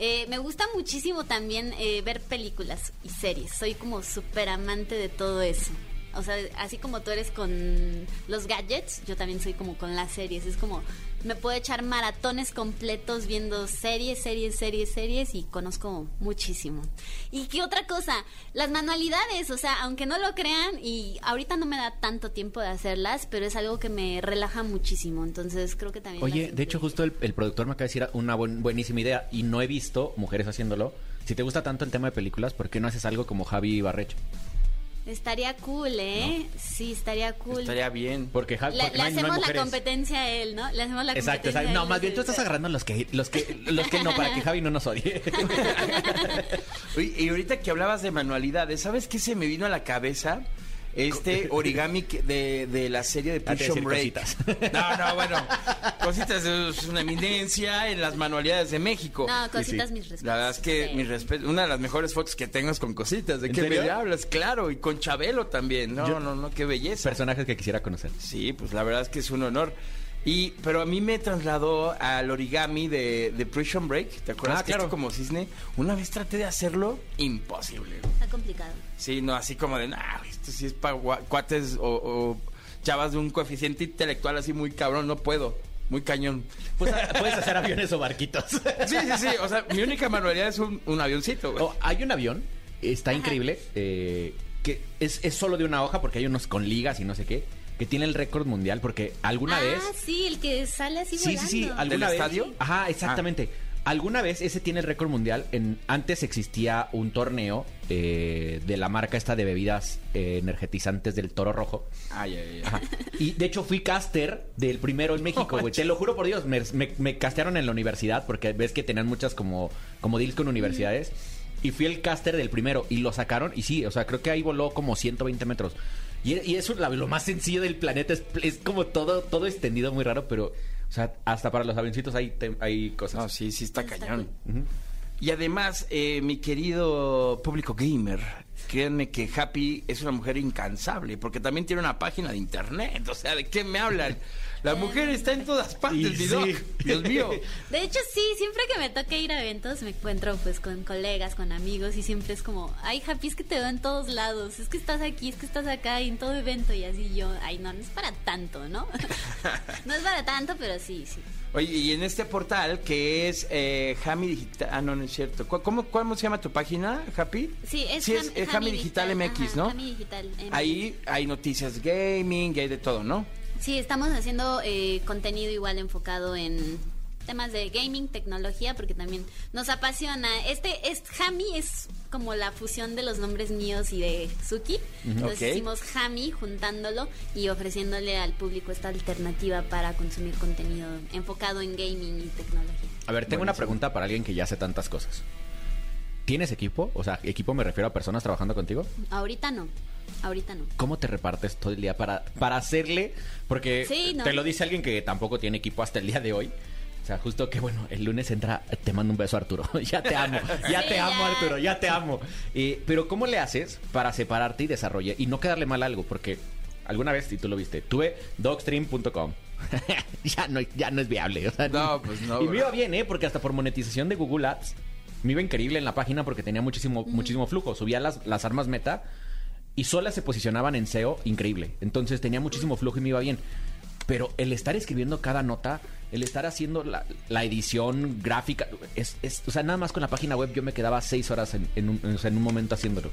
Eh, me gusta muchísimo también eh, ver películas y series. Soy como súper amante de todo eso. O sea, así como tú eres con los gadgets, yo también soy como con las series. Es como, me puedo echar maratones completos viendo series, series, series, series y conozco muchísimo. ¿Y qué otra cosa? Las manualidades, o sea, aunque no lo crean y ahorita no me da tanto tiempo de hacerlas, pero es algo que me relaja muchísimo. Entonces creo que también... Oye, de hecho, justo el, el productor me acaba de decir una buen- buenísima idea y no he visto mujeres haciéndolo. Si te gusta tanto el tema de películas, ¿por qué no haces algo como Javi Barrecho? Estaría cool, ¿eh? Sí, estaría cool. Estaría bien. Porque Javi. Le, porque le no hay- no hay hacemos la competencia a él, ¿no? Le hacemos la Exacto, competencia exacto. No, más bien tú estás agarrando los que, los que, los que no, para que Javi no nos odie. (laughs) Oye, y ahorita que hablabas de manualidades, ¿sabes qué se me vino a la cabeza? Este (laughs) origami de, de la serie de te iba a Prison decir Break. cositas. (laughs) No, no, bueno. Cositas es una eminencia en las manualidades de México. No, cositas sí. mis respetos. La verdad es que Sí. mi respeto, una de las mejores fotos que tengo es con cositas. ¿De ¿En qué serio? me hablas? Claro, y con Chabelo también. No, Yo- no, no, qué belleza. Personajes que quisiera conocer. Sí, pues la verdad es que es un honor. Y, pero a mí me trasladó al origami de, de Prison Break. ¿Te acuerdas? Ah, que claro. esto como cisne. Una vez traté de hacerlo, imposible. Está complicado. Sí, no, así como de, nah, esto sí es para cuates o, o chavas de un coeficiente intelectual así muy cabrón, no puedo. Muy cañón. Pues, puedes hacer aviones o barquitos. Sí, sí, sí. O sea, mi única manualidad es un, un avioncito, güey. Oh, hay un avión, está increíble, eh, que es, es solo de una hoja porque hay unos con ligas y no sé qué, que tiene el récord mundial porque alguna ah, vez... sí, el que sale así Sí, sí, sí. volando. ¿Alguna ¿Del vez? estadio? Ajá, exactamente. Alguna vez ese tiene el récord mundial. En, antes existía un torneo eh, de la marca esta de bebidas eh, energetizantes del Toro Rojo. Ay, ay, ay. Y de hecho fui caster del primero en México, güey. Te lo juro por Dios. Me, me, me castearon en la universidad porque ves que tenían muchas como, como deals con universidades. Y fui el caster del primero y lo sacaron. Y sí, o sea, creo que ahí voló como 120 metros. Y, y eso es la- lo más sencillo del planeta. Es, es como todo, todo extendido, muy raro, pero... O sea, hasta para los avioncitos hay, hay cosas. No, sí, sí está Está cañón. Ujú. Y además, eh, mi querido público gamer, créanme que Happy es una mujer incansable, porque también tiene una página de internet. O sea, ¿de qué me hablan? (laughs) La mujer está en todas partes, sí. Dios mío. De hecho, sí, siempre que me toca ir a eventos me encuentro pues con colegas, con amigos y siempre es como, ay, Happy, es que te veo en todos lados, es que estás aquí, es que estás acá y en todo evento y así yo, ay, no, no es para tanto, ¿no? (laughs) no es para tanto, pero sí, sí. Oye, y en este portal que es eh, Hami Digital. Ah, no, no es cierto. ¿Cu- ¿Cómo, ¿Cómo se llama tu página, Happy? Sí, es, Sí, es, es Hami Digital, MX, ajá, ¿no? Digital MX. Ahí hay noticias gaming y hay de todo, ¿no? Sí, estamos haciendo eh, contenido igual enfocado en temas de gaming, tecnología, porque también nos apasiona. Este, es Hami es como la fusión de los nombres míos y de Suki. Entonces hicimos Hami juntándolo y ofreciéndole al público esta alternativa para consumir contenido enfocado en gaming y tecnología. A ver, tengo una pregunta para alguien que ya hace tantas cosas. ¿Tienes equipo? O sea, equipo me refiero a personas trabajando contigo. Ahorita no, ahorita no. ¿Cómo te repartes todo el día para, para hacerle? Porque Sí, no. te lo dice alguien que tampoco tiene equipo hasta el día de hoy. O sea, justo que bueno, el lunes entra, te mando un beso Arturo. (laughs) ya te amo, (laughs) ya Sí, te amo ya. Arturo, ya te amo. Eh, pero ¿cómo le haces para separarte y desarrollar y no quedarle mal a algo? Porque alguna vez, si tú lo viste, tuve dogstream.com. (laughs) ya, no, ya no es viable. o sea, No, pues no, Y me iba bien, ¿eh? Porque hasta por monetización de Google Ads me iba increíble en la página porque tenía muchísimo, muchísimo flujo. Subía las, las armas meta y solas se posicionaban en SEO increíble. Entonces tenía muchísimo flujo y me iba bien. Pero el estar escribiendo cada nota, el estar haciendo la, la edición gráfica, es, es- o sea, nada más con la página web yo me quedaba seis horas en, un, en un momento haciéndolo.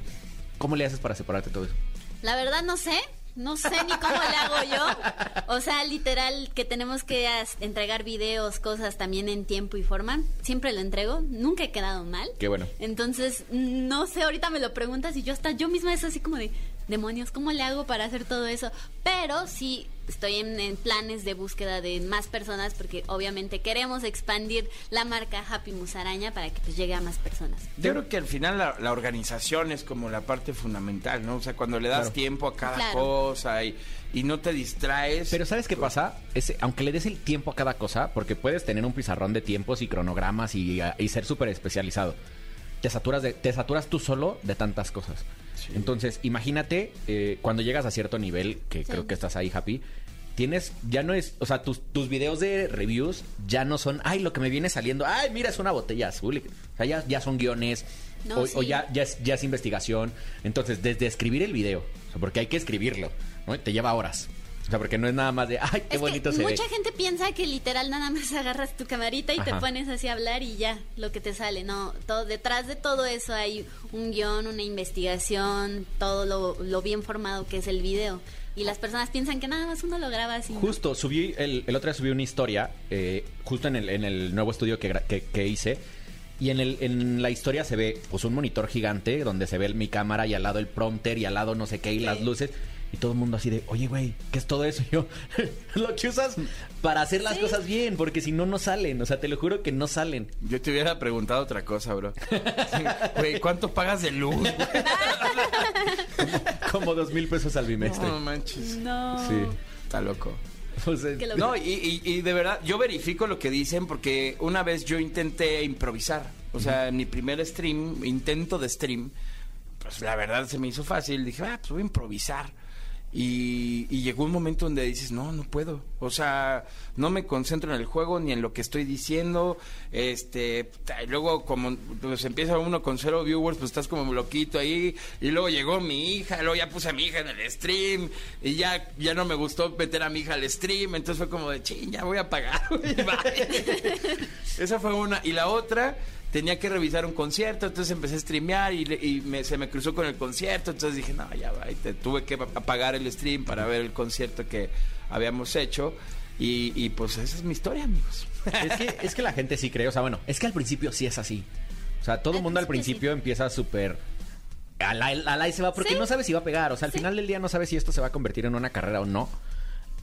¿Cómo le haces para separarte todo eso? La verdad no sé, no sé ni cómo le hago yo. O sea, literal, que tenemos que entregar videos, cosas también en tiempo y forma. Siempre lo entrego, nunca he quedado mal. Qué bueno. Entonces, no sé, ahorita me lo preguntas y yo hasta yo misma es así como de, demonios, ¿cómo le hago para hacer todo eso? Pero sí estoy en, en planes de búsqueda de más personas porque obviamente queremos expandir la marca Happy Musaraña para que pues llegue a más personas. Yo creo que al final la, la organización es como la parte fundamental, ¿no? O sea, cuando le das Claro. tiempo a cada Claro. cosa y, y no te distraes. Pero ¿sabes qué pasa? Ese- aunque le des el tiempo a cada cosa, porque puedes tener un pizarrón de tiempos y cronogramas y, y ser súper especializado, te saturas, de, te saturas tú solo de tantas cosas. Entonces, imagínate eh, cuando llegas a cierto nivel, que Sí. creo que estás ahí, Happy, tienes, ya no es, o sea, tus, tus videos de reviews ya no son, ay, lo que me viene saliendo, ay, mira, es una botella azul. O sea, ya, ya son guiones, No, o, o ya, ya, es, ya es investigación. Entonces, desde escribir el video, o sea, porque hay que escribirlo, ¿no? Te lleva horas. O sea, porque no es nada más de, ay, qué es bonito que se ve. mucha gente piensa que literal nada más (laughs) agarras tu camarita y te Ajá. pones así a hablar y ya, lo que te sale. No, todo, detrás de todo eso hay un guion, una investigación, todo lo, lo bien formado que es el video. Y las personas piensan que nada más uno lo graba así. ¿no? Justo, subí, el, el otro día subí una historia, eh, justo en el, en el nuevo estudio que, que, que hice. Y en, el, en la historia se ve pues un monitor gigante donde se ve mi cámara y al lado el prompter y al lado no sé qué y las luces. Y todo el mundo así de, oye, güey, ¿qué es todo eso? (laughs) Y yo, lo que usas para hacer las cosas bien, porque si no, no salen. O sea, te lo juro que no salen. Yo te hubiera preguntado otra cosa, bro. (laughs) Sí, Güey, ¿cuánto pagas de luz? (laughs) Como dos mil pesos al bimestre. No manches. No. Sí. Está loco. O sea. No, y, y- y de verdad, yo verifico lo que dicen porque una vez yo intenté improvisar. O sea, en mi primer stream, intento de stream, pues la verdad se me hizo fácil. Dije, ah, pues voy a improvisar. Y, y llegó un momento donde dices, no, no puedo. O sea, no me concentro en el juego ni en lo que estoy diciendo. Este, y luego como pues empieza uno con cero viewers, pues estás como loquito ahí. Y luego llegó mi hija, luego ya puse a mi hija en el stream. Y ya, ya no me gustó meter a mi hija al stream. Entonces fue como de, ching, ya voy a pagar. (laughs) güey, bye". (laughs) Esa fue una. Y la otra, tenía que revisar un concierto, entonces empecé a streamear y, y me- se me cruzó con el concierto, entonces dije, no, ya va, y te, tuve que apagar el stream para ver el concierto que habíamos hecho. Y, y, pues esa es mi historia, amigos. es, que, es que la gente sí cree, o sea, bueno, es que al principio sí es así. O sea, todo el mundo al principio principio empieza súper... Al al ahí se va porque Sí. no sabe si va a pegar. O sea, al Sí. final del día no sabe si esto se va a convertir en una carrera o no.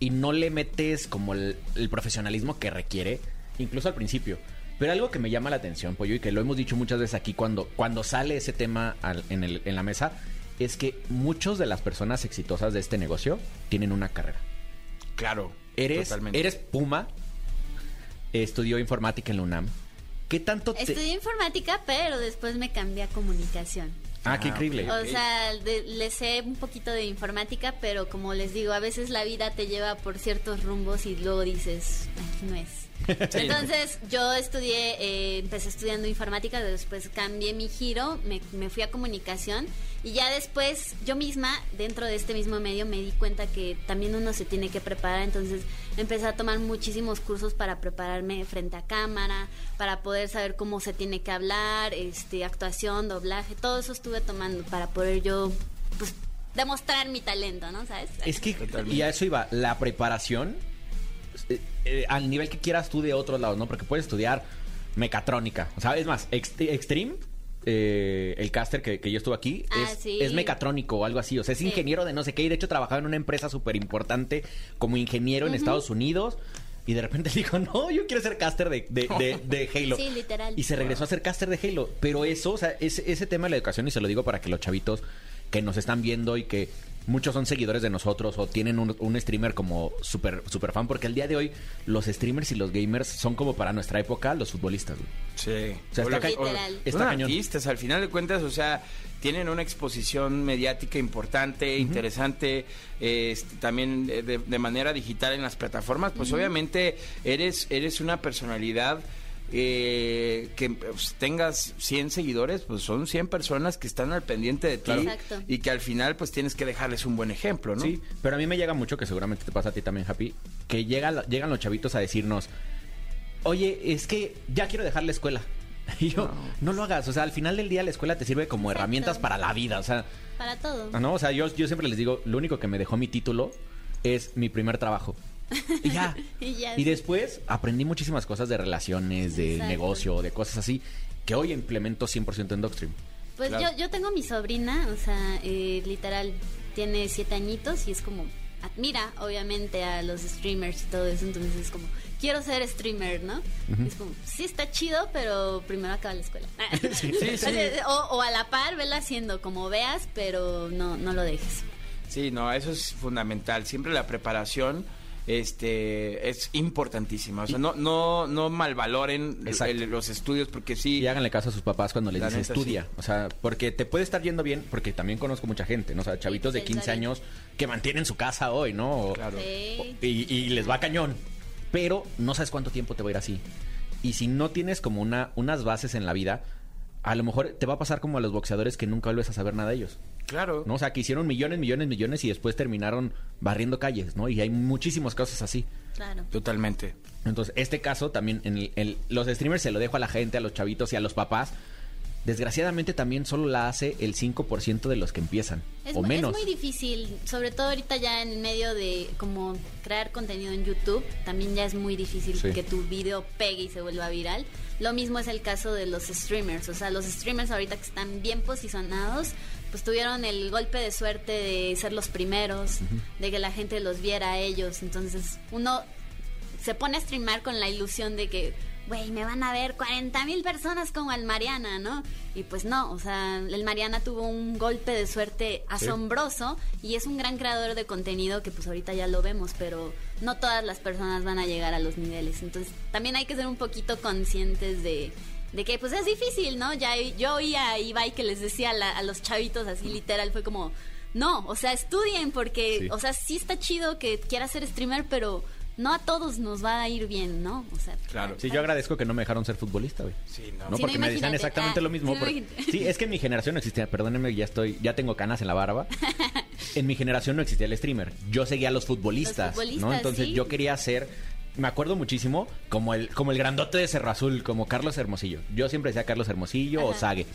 Y no le metes como el, el profesionalismo que requiere, incluso al principio. Pero algo que me llama la atención, Pollo, y que lo hemos dicho muchas veces aquí cuando, cuando sale ese tema al- en, el- en la mesa, es que muchas de las personas exitosas de este negocio tienen una carrera. Claro. Eres, totalmente. eres Puma, estudió informática en la UNAM. ¿Qué tanto te...? Estudié informática, pero después me cambié a comunicación. Ah, qué Ah, increíble. O sea, de- le sé un poquito de informática, pero como les digo, a veces la vida te lleva por ciertos rumbos y luego dices, aquí no es. (laughs) Entonces yo estudié, eh, empecé estudiando informática, después cambié mi giro, me, me fui a comunicación y ya después yo misma, dentro de este mismo medio, me di cuenta que también uno se tiene que preparar, entonces empecé a tomar muchísimos cursos para prepararme frente a cámara, para poder saber cómo se tiene que hablar, este, actuación, doblaje, todo eso estuve tomando para poder yo, pues, demostrar mi talento, ¿no? ¿Sabes? Es que, Totalmente. y a eso iba, la preparación, eh, eh, al nivel que quieras tú de otros lados, ¿no? Porque puedes estudiar mecatrónica. O sea, es más, Ext- Extreme, eh, el caster que, que yo estuve aquí, Ah, es, sí. es mecatrónico o algo así. O sea, es Sí. ingeniero de no sé qué. Y de hecho trabajaba en una empresa súper importante como ingeniero en Estados Unidos. Y de repente (laughs) dijo, no, yo quiero ser caster de, de, de- de (laughs) Halo. Sí, literal. Y se regresó a ser caster de Halo. Pero eso, o sea, ese, ese tema de la educación, y se lo digo para que los chavitos que nos están viendo y que muchos son seguidores de nosotros o tienen un, un streamer como super, super fan, porque el día de hoy los streamers y los gamers son como para nuestra época los futbolistas. güey. Sí. O sea, está ca- Literal. está Son cañón. artistas, al final de cuentas, o sea, tienen una exposición mediática importante, interesante, este, también de, de- de manera digital en las plataformas, pues obviamente eres, eres una personalidad eh, que pues, tengas 100 seguidores, pues son 100 personas que están al pendiente de ti. Exacto. y que al final pues tienes que dejarles un buen ejemplo, ¿no? Sí, pero a mí me llega mucho, que seguramente te pasa a ti también, Happy, que llega, llegan los chavitos a decirnos, oye, es que ya quiero dejar la escuela. (laughs) Y yo, no lo hagas. O sea, al final del día la escuela te sirve como Exacto. herramientas para la vida. O sea, Para todo. ¿no? O sea, yo, yo siempre les digo, lo único que me dejó mi título es mi primer trabajo. (laughs) Y ya. Y ya. Y después aprendí muchísimas cosas de relaciones, de Exacto. negocio, de cosas así, que hoy implemento 100% en Docstream. Pues Claro. yo, yo tengo mi sobrina, o sea, eh, literal, tiene siete añitos y es como, admira obviamente a los streamers y todo eso, entonces es como, quiero ser streamer, ¿no? Es como, sí está chido, pero primero acaba la escuela. (laughs) (laughs) sí, sí. O, o a la par, vela haciendo como veas, pero no, no lo dejes. Sí, no, eso es fundamental. Siempre la preparación este es importantísima. O sea, no, no, no malvaloren el- los estudios porque sí. Y háganle caso a sus papás cuando les dicen estudia. O sea, porque te puede estar yendo bien, porque también conozco mucha gente, ¿no? O sea, chavitos de Sí, 15 está bien. años que mantienen su casa hoy, ¿no? O- Claro. Sí. y, y les va cañón. Pero no sabes cuánto tiempo te va a ir así. Y si no tienes como una, unas bases en la vida, a lo mejor te va a pasar como a los boxeadores que nunca vuelves a saber nada de ellos. Claro. ¿no? O sea, que hicieron millones, millones, millones y después terminaron barriendo calles, ¿no? Y hay muchísimos casos así. Claro. Totalmente. Entonces, este caso también, en el- el- los streamers se lo dejo a la gente, a los chavitos y a los papás. Desgraciadamente también solo la hace el 5% de los que empiezan, Es, o menos. es muy difícil, sobre todo ahorita ya en medio de como crear contenido en YouTube, también ya es muy difícil Sí. que tu video pegue y se vuelva viral. Lo mismo es el caso de los streamers, o sea, los streamers ahorita que están bien posicionados, pues tuvieron el golpe de suerte de ser los primeros, de que la gente los viera a ellos, entonces uno se pone a streamar con la ilusión de que, güey, me van a ver 40 mil personas como el Mariana, ¿no? Y pues no, o sea, el Mariana tuvo un golpe de suerte asombroso y es un gran creador de contenido que pues ahorita ya lo vemos, pero no todas las personas van a llegar a los niveles. Entonces también hay que ser un poquito conscientes de... De que pues es difícil, ¿no? Ya yo oía a Ibai que les decía a, la- a los chavitos así literal, fue como, no, o sea, estudien porque, Sí. o sea, sí está chido que quieras ser streamer, pero no a todos nos va a ir bien, ¿no? O sea, Claro. Sí, yo agradezco que no me dejaron ser futbolista, güey. Sí, no. No, Sí, porque no, me decían exactamente Ah, lo mismo. sí, porque- sí, es que en mi generación no existía, perdónenme, ya estoy, ya tengo canas en la barba. (laughs) En mi generación no existía el streamer. Yo seguía a los futbolistas, Los futbolistas, ¿no? Entonces sí. yo quería ser, me acuerdo muchísimo, como el, como el grandote de Cerro Azul, como Carlos Hermosillo. Yo siempre decía Carlos Hermosillo o. Sague.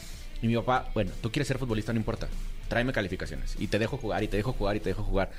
Y mi papá, bueno, tú quieres ser futbolista, no importa. Tráeme calificaciones. Y te dejo jugar, y te dejo jugar, y te dejo jugar.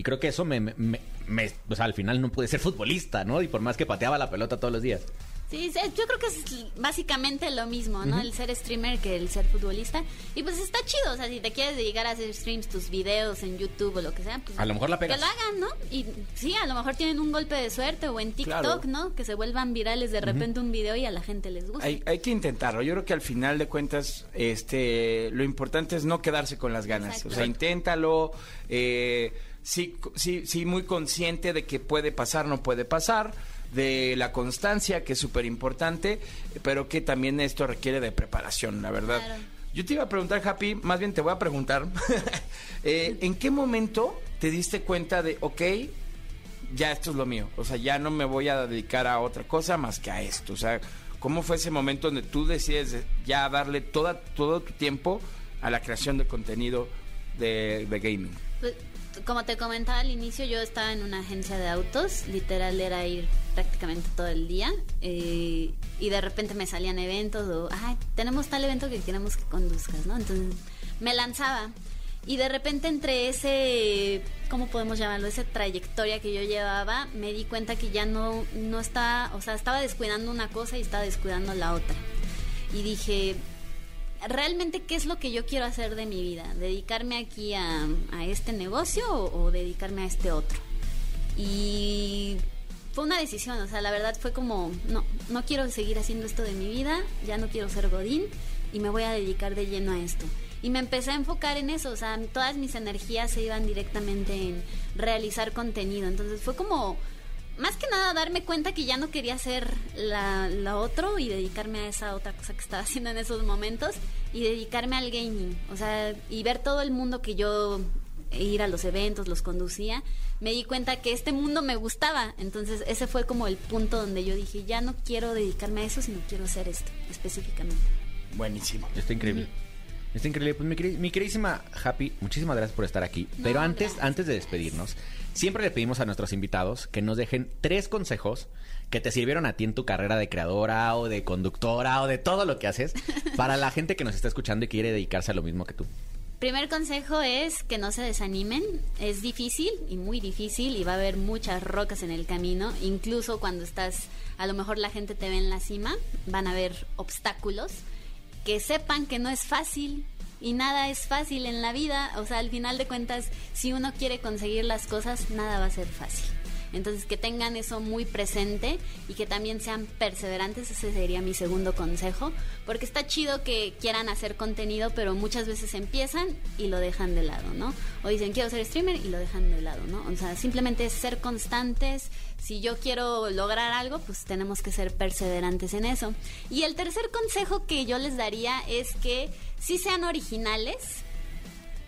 Y creo que eso me, me, me- me- o sea, al final no pude ser futbolista, ¿no? Y por más que pateaba la pelota todos los días. Sí, sí, yo creo que es básicamente lo mismo, ¿no? El ser streamer que el ser futbolista. Y pues está chido, o sea, si te quieres dedicar a hacer streams, tus videos en YouTube o lo que sea, pues A lo mejor la pegas. Que lo hagan, ¿no? Y sí, a lo mejor tienen un golpe de suerte o en TikTok, Claro. ¿no? Que se vuelvan virales de repente un video y a la gente les gusta. Hay, hay que intentarlo. Yo creo que al final de cuentas, este, lo importante es no quedarse con las ganas. Exacto. O sea, inténtalo. Eh, sí, sí, sí, muy consciente de que puede pasar, no puede pasar. De la constancia, que es súper importante, pero que también esto requiere de preparación, la verdad. Claro. Yo te iba a preguntar, Happy, más bien te voy a preguntar, (laughs) eh, ¿en qué momento te diste cuenta de, ok, ya esto es lo mío. O sea, ya no me voy a dedicar a otra cosa más que a esto. O sea, ¿cómo fue ese momento donde tú decides de- ya darle toda, todo tu tiempo a la creación de contenido de, de gaming? Como te comentaba al inicio, yo estaba en una agencia de autos, literal era ir prácticamente todo el día eh, y de repente me salían eventos o, ay, tenemos tal evento que queremos que conduzcas, ¿no? Entonces me lanzaba y de repente entre ese, ¿cómo podemos llamarlo? Esa trayectoria que yo llevaba, me di cuenta que ya no, no estaba, o sea, estaba descuidando una cosa y estaba descuidando la otra. Y dije, realmente qué es lo que yo quiero hacer de mi vida, dedicarme aquí a, a este negocio o, dedicarme a este otro. Y fue una decisión, o sea, la verdad fue como, no, no quiero seguir haciendo esto de mi vida, ya no quiero ser Godín y me voy a dedicar de lleno a esto. Y me empecé a enfocar en eso, o sea, todas mis energías se iban directamente en realizar contenido. Entonces fue como, más que nada darme cuenta que ya no quería hacer la, la otro y dedicarme a esa otra cosa que estaba (laughs) haciendo en esos momentos y dedicarme al gaming, o sea, y ver todo el mundo que yo ir a los eventos, los conducía, me di cuenta que este mundo me gustaba, entonces ese fue como el punto donde yo dije, ya no quiero dedicarme a eso, sino quiero hacer esto específicamente. Buenísimo. Está increíble. Está increíble. Pues mi, queri- mi queridísima Happy, muchísimas gracias por estar aquí. No, Pero antes, gracias. antes de despedirnos, siempre le pedimos a nuestros invitados que nos dejen tres consejos que te sirvieron a ti en tu carrera de creadora o de conductora o de todo lo que haces (laughs) para la gente que nos está escuchando y quiere dedicarse a lo mismo que tú. Primer consejo es que no se desanimen. Es difícil y muy difícil y va a haber muchas rocas en el camino. Incluso cuando estás, a lo mejor la gente te ve en la cima, van a haber obstáculos. Que sepan que no es fácil y nada es fácil en la vida. O sea, al final de cuentas, si uno quiere conseguir las cosas, nada va a ser fácil. Entonces, que tengan eso muy presente y que también sean perseverantes, ese sería mi segundo consejo, porque está chido que quieran hacer contenido, pero muchas veces empiezan y lo dejan de lado, ¿no? O dicen, quiero ser streamer y lo dejan de lado, ¿no? O sea, simplemente ser constantes. Si yo quiero lograr algo, pues tenemos que ser perseverantes en eso. Y el tercer consejo que yo les daría es que sí sean originales,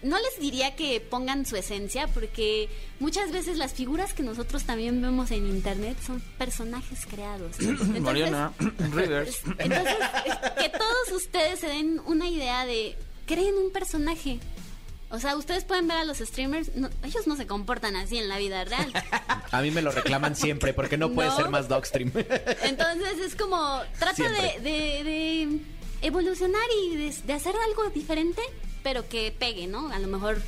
no les diría que pongan su esencia, porque muchas veces las figuras que nosotros también vemos en internet son personajes creados. (clears throat) Entonces, Mariana (clears throat) Rivers. entonces, que todos ustedes se den una idea de, creen un personaje. O sea, ustedes pueden ver a los streamers, no- ellos no se comportan así en la vida real. (laughs) A mí me lo reclaman siempre porque no puede No. ser más dogstream. (laughs) Entonces es como, trata de, de- de evolucionar y de, de hacer algo diferente, pero que pegue, ¿no? A lo mejor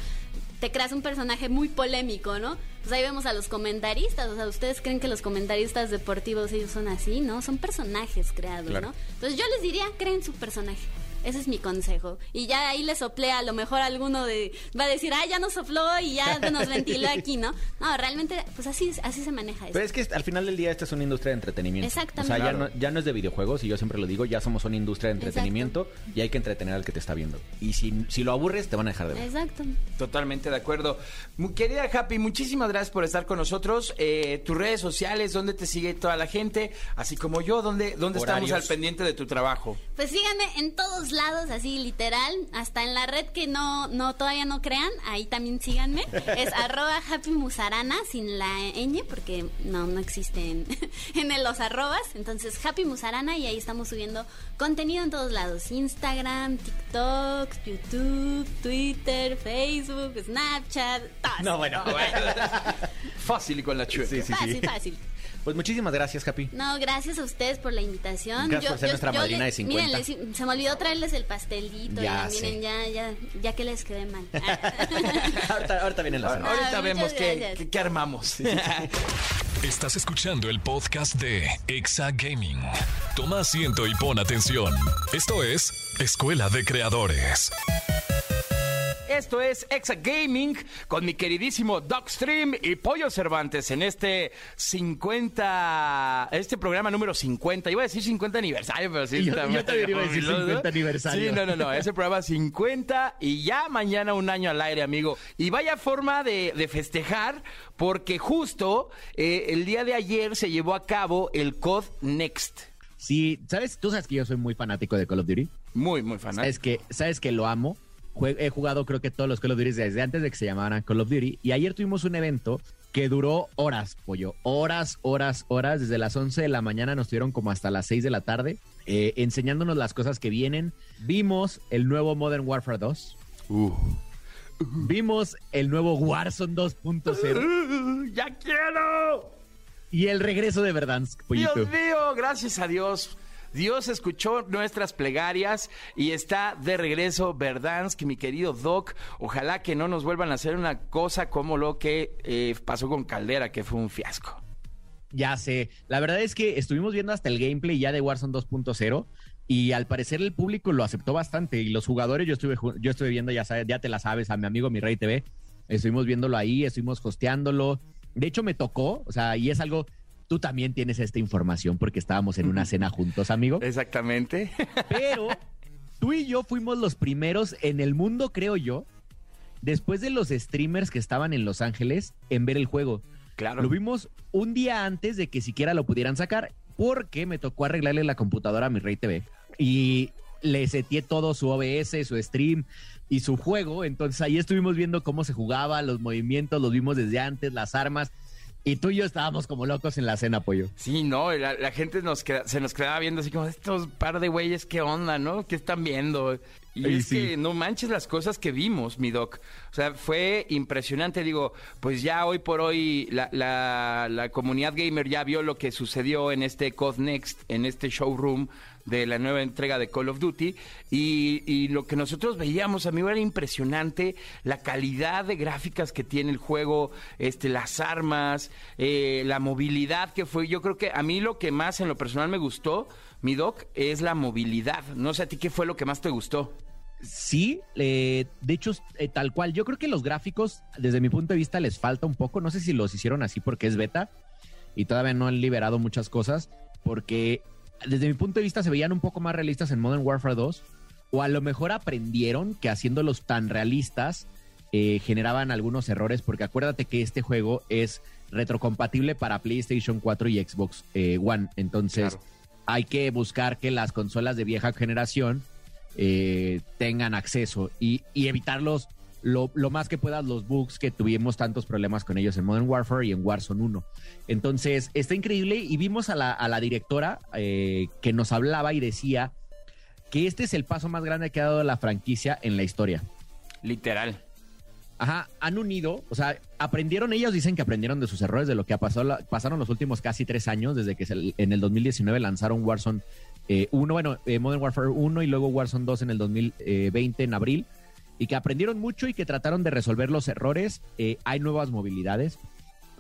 te creas un personaje muy polémico, ¿no? Pues ahí vemos a los comentaristas, o sea, ¿ustedes creen que los comentaristas deportivos ellos son así, no? Son personajes creados, Claro. ¿no? Entonces yo les diría, creen su personaje. Ese es mi consejo. Y ya ahí le soplé, a lo mejor alguno de va a decir, ah, ya nos sopló y ya (laughs) nos ventiló aquí, ¿no? No, realmente, pues así, así se maneja eso. Pero es que al final del día esta es una industria de entretenimiento. Exactamente. O sea, ya no, ya no es de videojuegos y yo siempre lo digo, ya somos una industria de entretenimiento y hay que entretener al que te está viendo. Y si, si lo aburres, te van a dejar de ver. Exacto. Totalmente de acuerdo. Querida Happy, muchísimas gracias por estar con nosotros. Eh, tus redes sociales, ¿dónde te sigue toda la gente? Así como yo, ¿dónde, dónde estamos al pendiente de tu trabajo? Pues síganme en todos lados, así literal, hasta en la red que no, no todavía no crean, ahí también síganme. Es (laughs) arroba happy musarana sin la ñ, porque no, no existen en (laughs) el- los arrobas. Entonces, happy musarana y ahí estamos subiendo contenido en todos lados. Instagram, TikTok, YouTube, Twitter, Facebook, Snapchat, todo. No, bueno. (laughs) Fácil y con la chueca. Sí, sí, Fácil, sí. fácil. Pues muchísimas gracias, Happy. No, gracias a ustedes por la invitación. Gracias por ser nuestra madrina de 50. Miren, les- se me olvidó traerles el pastelito. Ya Ya, miren, ya, ya, ya que les quedé mal. (laughs) ahorita, ahorita viene la cena. Ahorita Ah, vemos qué, gracias. qué- qué armamos. (laughs) Estás escuchando el podcast de Exa Gaming. Toma asiento y pon atención. Esto es Escuela de Creadores. Esto es Exa Gaming con mi queridísimo Dogstream y Pollo Cervantes en este 50, este programa número 50. Iba a decir 50 aniversario, pero sí. Yo- yo también iba a decir jubiloso. 50 aniversario. Sí, no, no, no. Ese programa 50 y ya mañana un año al aire, amigo. Y vaya forma de, de festejar porque justo eh, el día de ayer se llevó a cabo el COD Next. Sí, ¿sabes? Tú sabes que yo soy muy fanático de Call of Duty. Muy, muy fanático. Sabes que, sabes que lo amo. He jugado creo que todos los Call of Duty desde antes de que se llamaran Call of Duty. Y ayer tuvimos un evento que duró horas, pollo. Horas, horas, horas. Desde las 11 de la mañana nos tuvieron como hasta las 6 de la tarde. eh, enseñándonos las cosas que vienen. Vimos el nuevo Modern Warfare 2. Vimos el nuevo Warzone 2.0. ¡Ya quiero! y el regreso de Verdansk, pollito. Dios mío, gracias a Dios. Dios escuchó nuestras plegarias y está de regreso Verdansk, mi querido Doc. Ojalá que no nos vuelvan a hacer una cosa como lo que eh, pasó con Caldera, que fue un fiasco. Ya sé. La verdad es que estuvimos viendo hasta el gameplay ya de Warzone 2.0 y al parecer el público lo aceptó bastante y los jugadores yo estuve yo estuve viendo ya sabes, ya te la sabes a mi amigo mi Rey TV. Estuvimos viéndolo ahí, estuvimos hosteándolo. De hecho me tocó, o sea, y es algo tú también tienes esta información porque estábamos en una cena juntos, amigo. Exactamente. (laughs) Pero tú y yo fuimos los primeros en el mundo, creo yo, después de los streamers que estaban en Los Ángeles en ver el juego. Claro. Lo vimos un día antes de que siquiera lo pudieran sacar, porque me tocó arreglarle la computadora a mi Rey TV. Y le seteé todo su OBS, su stream y su juego. Entonces ahí estuvimos viendo cómo se jugaba, los movimientos, los vimos desde antes, las armas. Y tú y yo estábamos como locos en la cena, pollo. Sí, no, la, la gente nos queda- se nos quedaba viendo así como, estos par de güeyes, ¿qué onda, no? ¿Qué están viendo? Y es sí. que no manches las cosas que vimos, mi doc. O sea, fue impresionante. Digo, pues ya hoy por hoy la, la, la comunidad gamer ya vio lo que sucedió en este COD Next, en este showroom de la nueva entrega de Call of Duty. Y, y lo que nosotros veíamos, amigo, era impresionante la calidad de gráficas que tiene el juego, este, las armas, eh, la movilidad que fue. Yo creo que a mí lo que más en lo personal me gustó, mi doc, es la movilidad. No sé a ti qué fue lo que más te gustó. Sí, eh, de hecho, eh, tal cual. Yo creo que los gráficos, desde mi punto de vista, les falta un poco. No sé si los hicieron así porque es beta y todavía no han liberado muchas cosas, porque desde mi punto de vista se veían un poco más realistas en Modern Warfare 2, o a lo mejor aprendieron que haciéndolos tan realistas eh, generaban algunos errores, porque acuérdate que este juego es retrocompatible para PlayStation 4 y Xbox eh, One. Entonces, Claro. hay que buscar que las consolas de vieja generación eh, tengan acceso y, y evitarlos lo, lo más que puedas los bugs que tuvimos tantos problemas con ellos en Modern Warfare y en Warzone 1. Entonces, está increíble y vimos a la, a la directora eh, que nos hablaba y decía que este es el paso más grande que ha dado la franquicia en la historia. Literal. Ajá, han unido, o sea, aprendieron, ellos dicen que aprendieron de sus errores, de lo que ha pasado, pasaron los últimos casi tres años, desde que se- en el 2019 lanzaron Warzone eh, 1, bueno, eh, Modern Warfare 1 y luego Warzone 2 en el 2020, en abril, y que aprendieron mucho y que trataron de resolver los errores. Eh, hay nuevas movilidades,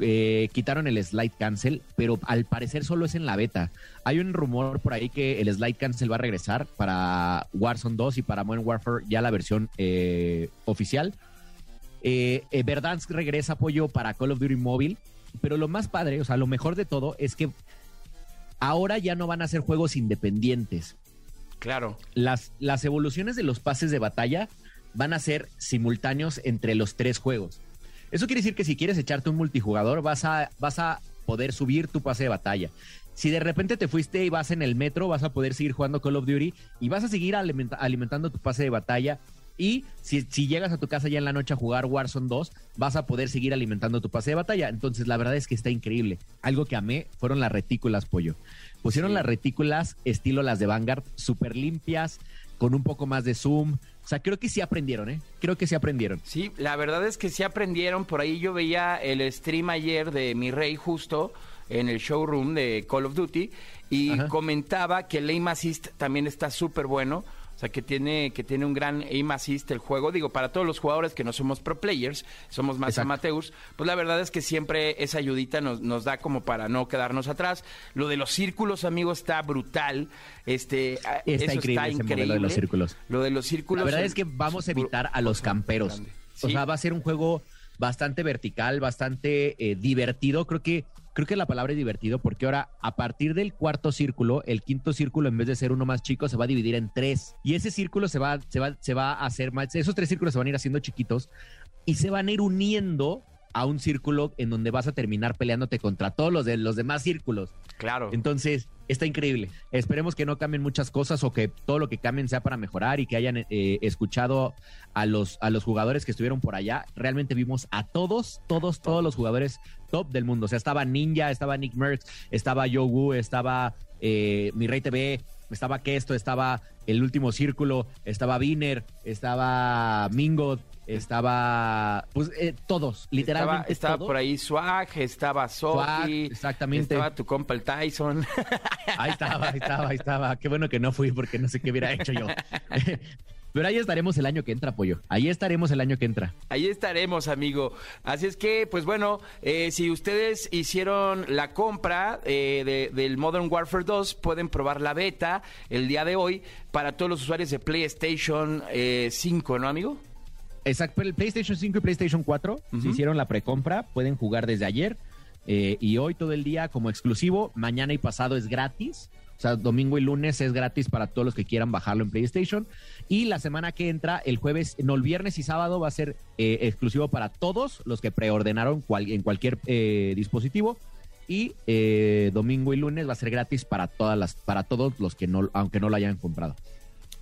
eh, quitaron el slide cancel, pero al parecer solo es en la beta. Hay un rumor por ahí que el slide cancel va a regresar para Warzone 2 y para Modern Warfare ya la versión eh, oficial. Verdansk regresa apoyo para Call of Duty móvil, pero lo más padre, o sea, lo mejor de todo es que ahora ya no van a ser juegos independientes. Claro. Las, las evoluciones de los pases de batalla van a ser simultáneos entre los tres juegos. Eso quiere decir que si quieres echarte un multijugador, vas a, vas a poder subir tu pase de batalla. Si de repente te fuiste y vas en el metro, vas a poder seguir jugando Call of Duty y vas a seguir alimenta- alimentando tu pase de batalla. Y si, si llegas a tu casa ya en la noche a jugar Warzone 2, vas a poder seguir alimentando tu pase de batalla. Entonces, la verdad es que está increíble. Algo que amé fueron las retículas, pollo. Pusieron Sí. las retículas estilo las de Vanguard, súper limpias, con un poco más de zoom. O sea, creo que sí aprendieron, ¿eh? Creo que sí aprendieron. Sí, la verdad es que sí aprendieron. Por ahí yo veía el stream ayer de mi rey justo en el showroom de Call of Duty y Ajá. comentaba que el aim assist también está súper bueno. O sea, que tiene, que tiene un gran aim assist el juego. Digo, para todos los jugadores que no somos pro players, somos más Exacto. amateurs, pues la verdad es que siempre esa ayudita nos, nos da como para no quedarnos atrás. Lo de los círculos, amigos, está brutal. Este, ah, Está eso increíble ese modelo de los círculos. Lo de los círculos. La verdad es que vamos a evitar a los camperos. O sea, va a ser un juego bastante vertical, bastante eh, divertido. Creo que, creo que la palabra es divertido porque ahora, a partir del cuarto círculo, el quinto círculo, en vez de ser uno más chico, se va a dividir en tres. Y ese círculo se va, se va, se va a hacer más. Esos tres círculos se van a ir haciendo chiquitos y se van a ir uniendo a un círculo en donde vas a terminar peleándote contra todos los de los demás círculos. Claro. Entonces, está increíble. Esperemos que no cambien muchas cosas o que todo lo que cambien sea para mejorar y que hayan eh, escuchado a los, a los jugadores que estuvieron por allá. Realmente vimos a todos, todos, todos los jugadores top del mundo. O sea, estaba Ninja, estaba Nick Merckx, estaba Wu, estaba eh, Mi Rey TV, estaba Kesto, estaba El Último Círculo, estaba Viner, estaba Mingo, estaba... Pues eh, todos, literalmente Estaba, estaba todos. por ahí Swag, estaba Swag, Sophie, exactamente. estaba tu compa el Tyson. Ahí estaba, ahí estaba, ahí estaba. Qué bueno que no fui porque no sé qué hubiera hecho yo. (laughs) Pero ahí estaremos el año que entra, pollo. Ahí estaremos el año que entra. Ahí estaremos, amigo. Así es que, pues bueno, eh, si ustedes hicieron la compra eh, de- del Modern Warfare 2, pueden probar la beta el día de hoy para todos los usuarios de PlayStation eh, 5, ¿no, amigo? Exacto, el PlayStation 5 y PlayStation 4, si Ujú. hicieron la precompra, pueden jugar desde ayer eh, y hoy todo el día como exclusivo. Mañana y pasado es gratis. O sea, domingo y lunes es gratis para todos los que quieran bajarlo en PlayStation. Y la semana que entra, el jueves, no, el viernes y sábado va a ser eh, exclusivo para todos los que preordenaron en cualquier eh, dispositivo. Y eh, domingo y lunes va a ser gratis para todas las, para todos los que no, aunque no lo hayan comprado.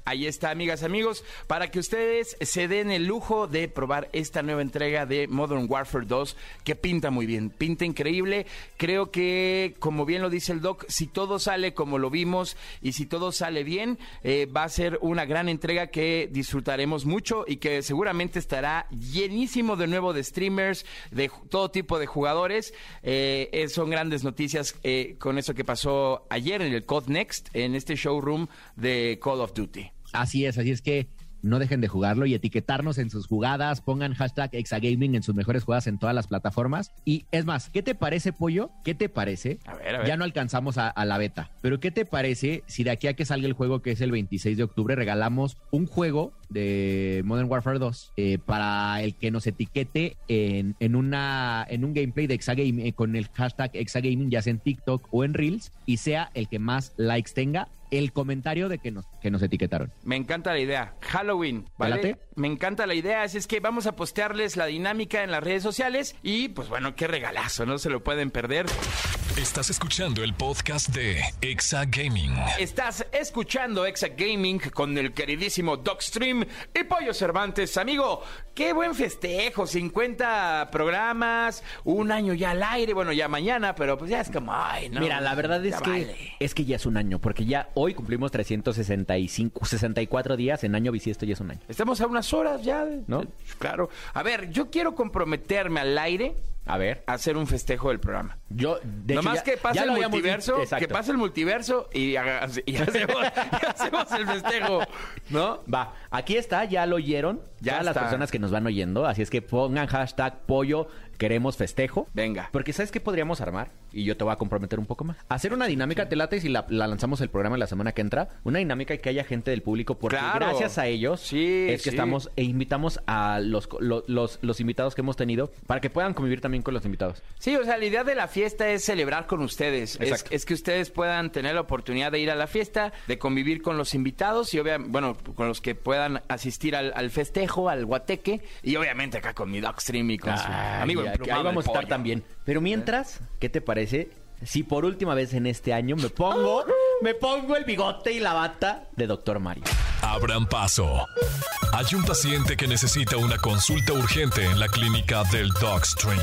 Ahí está, amigas, amigos, para que ustedes se den el lujo de probar esta nueva entrega de Modern Warfare 2, que pinta muy bien, pinta increíble. Creo que, como bien lo dice el Doc, si todo sale como lo vimos y si todo sale bien, eh, va a ser una gran entrega que disfrutaremos mucho y que seguramente estará llenísimo de nuevo de streamers, de todo tipo de jugadores. Eh, eh, son grandes noticias eh, con eso que pasó ayer en el COD Next, en este showroom de Call of Duty. Así es, así es que no dejen de jugarlo y etiquetarnos en sus jugadas, pongan hashtag Exagaming en sus mejores jugadas en todas las plataformas. Y es más, ¿qué te parece, Pollo? ¿Qué te parece? A ver, a ver. Ya no alcanzamos a, a la beta, pero ¿qué te parece si de aquí a que salga el juego, que es el 26 de octubre, regalamos un juego de Modern Warfare 2 eh, para el que nos etiquete en, en, una, en un gameplay de Exagaming eh, con el hashtag Exagaming, ya sea en TikTok o en Reels, y sea el que más likes tenga? El comentario de que nos, que nos etiquetaron. Me encanta la idea. Halloween, ¿vale? Me encanta la idea. Así es que vamos a postearles la dinámica en las redes sociales. Y pues bueno, qué regalazo, no se lo pueden perder. Estás escuchando el podcast de Exa Gaming. Estás escuchando Exa Gaming con el queridísimo Docstream y Pollo Cervantes. Amigo, qué buen festejo. 50 programas, un año ya al aire. Bueno, ya mañana, pero pues ya es como, ay, no. Mira, la verdad es ya que vale. es que ya es un año, porque ya hoy cumplimos 365, 64 días en año bisiesto ya es un año. Estamos a unas horas ya. de- ¿No? Claro. A ver, yo quiero comprometerme al aire A ver, a hacer un festejo del programa. yo de hecho, Nomás ya- que pase ya el lo habíamos multiverso, dicho. Exacto. que pase el multiverso y, haga- y (laughs) hacemos, y hacemos el festejo, ¿no? Va, aquí está, ya lo oyeron. Ya las está. personas que nos van oyendo. Así es que pongan hashtag pollo, queremos festejo. Venga. Porque ¿sabes qué podríamos armar? Y yo te voy a comprometer un poco más. Hacer una dinámica, te late si la, la lanzamos el programa la semana que entra. Una dinámica que haya gente del público. Porque Claro. gracias a ellos Sí, es que sí. estamos e invitamos a los, lo- los, los invitados que hemos tenido para que puedan convivir también con los invitados. Sí, o sea, la idea de la fiesta es celebrar con ustedes. Es, es que ustedes puedan tener la oportunidad de ir a la fiesta, de convivir con los invitados y obviamente, bueno, con los que puedan asistir al, al festejo, al guateque y obviamente acá con mi Docstream y con su amigo ya, ahí vamos a estar también. Pero mientras, ¿qué te parece si por última vez en este año me pongo, me pongo el bigote y la bata de Doctor Mario? Abran paso. Hay un paciente que necesita una consulta urgente en la clínica del Dogstream.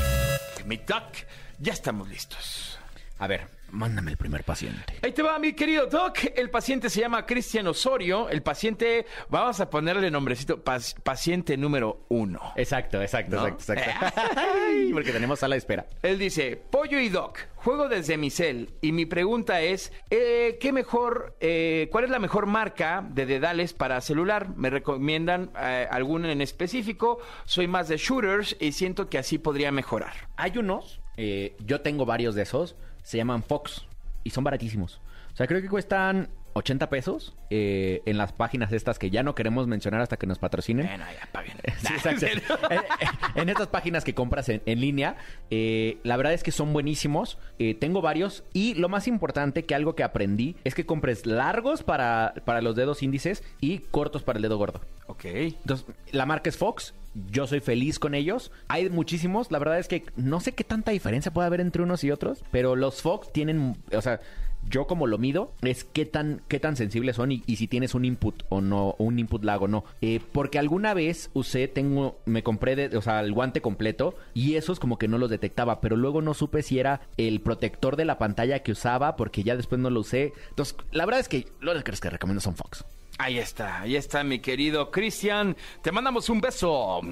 Mi Doc, ya estamos listos. A ver, mándame el primer paciente. Ahí te va, mi querido Doc. El paciente se llama Cristian Osorio. El paciente, vamos a ponerle nombrecito, pas- paciente número uno. Exacto, exacto, ¿No? exacto, exacto. (laughs) Ay, Porque tenemos sala de espera. Él dice, Pollo y Doc, juego desde mi cel y mi pregunta es, eh, ¿qué mejor, eh, cuál es la mejor marca de dedales para celular? ¿Me recomiendan eh, alguna en específico? Soy más de shooters y siento que así podría mejorar. Hay unos, eh, yo tengo varios de esos, se llaman Fox y son baratísimos. O sea, creo que cuestan 80 pesos eh, en las páginas estas que ya no queremos mencionar hasta que nos patrocinen. Bueno, ya, paguen. (laughs) Sí, exacto. (laughs) en, en estas páginas que compras en, en línea, eh, la verdad es que son buenísimos. Eh, tengo varios y lo más importante que algo que aprendí es que compres largos para, para los dedos índices y cortos para el dedo gordo. ok. Entonces, la marca es Fox. Yo soy feliz con ellos. Hay muchísimos. La verdad es que no sé qué tanta diferencia puede haber entre unos y otros. Pero los Fox tienen. O sea, yo como lo mido, es qué tan, qué tan sensibles son y, si tienes un input o no, un input lag o no. Eh, porque alguna vez usé, tengo, me compré, o sea, el guante completo y esos como que no los detectaba. Pero luego no supe si era el protector de la pantalla que usaba porque ya después no lo usé. Entonces, la verdad es que los que que recomiendo son Fox. Ahí está, ahí está mi querido Cristian. Te mandamos un beso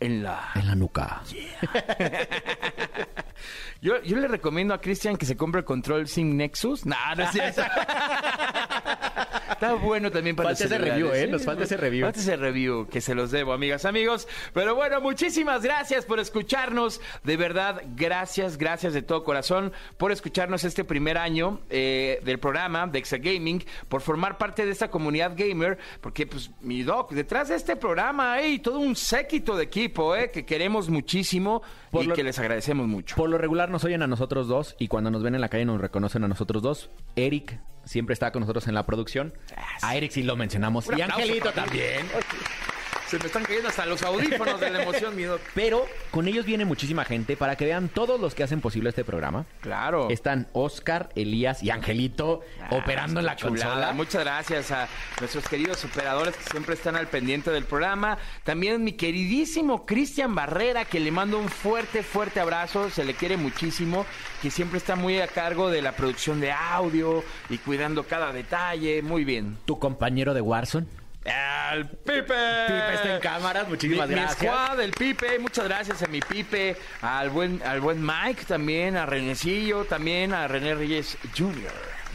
en la... En la nuca. (laughs) Yo, yo le recomiendo a Cristian que se compre el control sin Nexus. No, no es cierto. (laughs) Está bueno también para Falta ese review, ¿eh? Nos falta ese review. Falta ese review que se los debo, amigas, amigos. Pero bueno, muchísimas gracias por escucharnos. De verdad, gracias, gracias de todo corazón por escucharnos este primer año eh, del programa de Exa Gaming, por formar parte de esta comunidad gamer, porque pues mi doc, detrás de este programa hay todo un séquito de equipo, eh, que queremos muchísimo Por y lo- que les agradecemos mucho. Por lo regular nos oyen a nosotros dos y cuando nos ven en la calle nos reconocen a nosotros dos. Eric siempre está con nosotros en la producción. A Eric sí lo mencionamos. Un y Angelito también. Se me están cayendo hasta los audífonos de la emoción, mi Doc. Pero con ellos viene muchísima gente para que vean todos los que hacen posible este programa. Claro. Están Oscar, Elías y Angelito operando en la Ah, Chulada. consola. Muchas gracias a nuestros queridos operadores que siempre están al pendiente del programa. También mi queridísimo Cristian Barrera, que le mando un fuerte, fuerte abrazo. Se le quiere muchísimo. Que siempre está muy a cargo de la producción de audio y cuidando cada detalle. Muy bien. Tu compañero de Warzone. Al Pipe. Pipe está en cámaras, muchísimas Mi- gracias. Mi squad, el Pipe, muchas gracias a mi Pipe, al buen, al buen Mike también, a Renecillo también, a René Reyes Jr.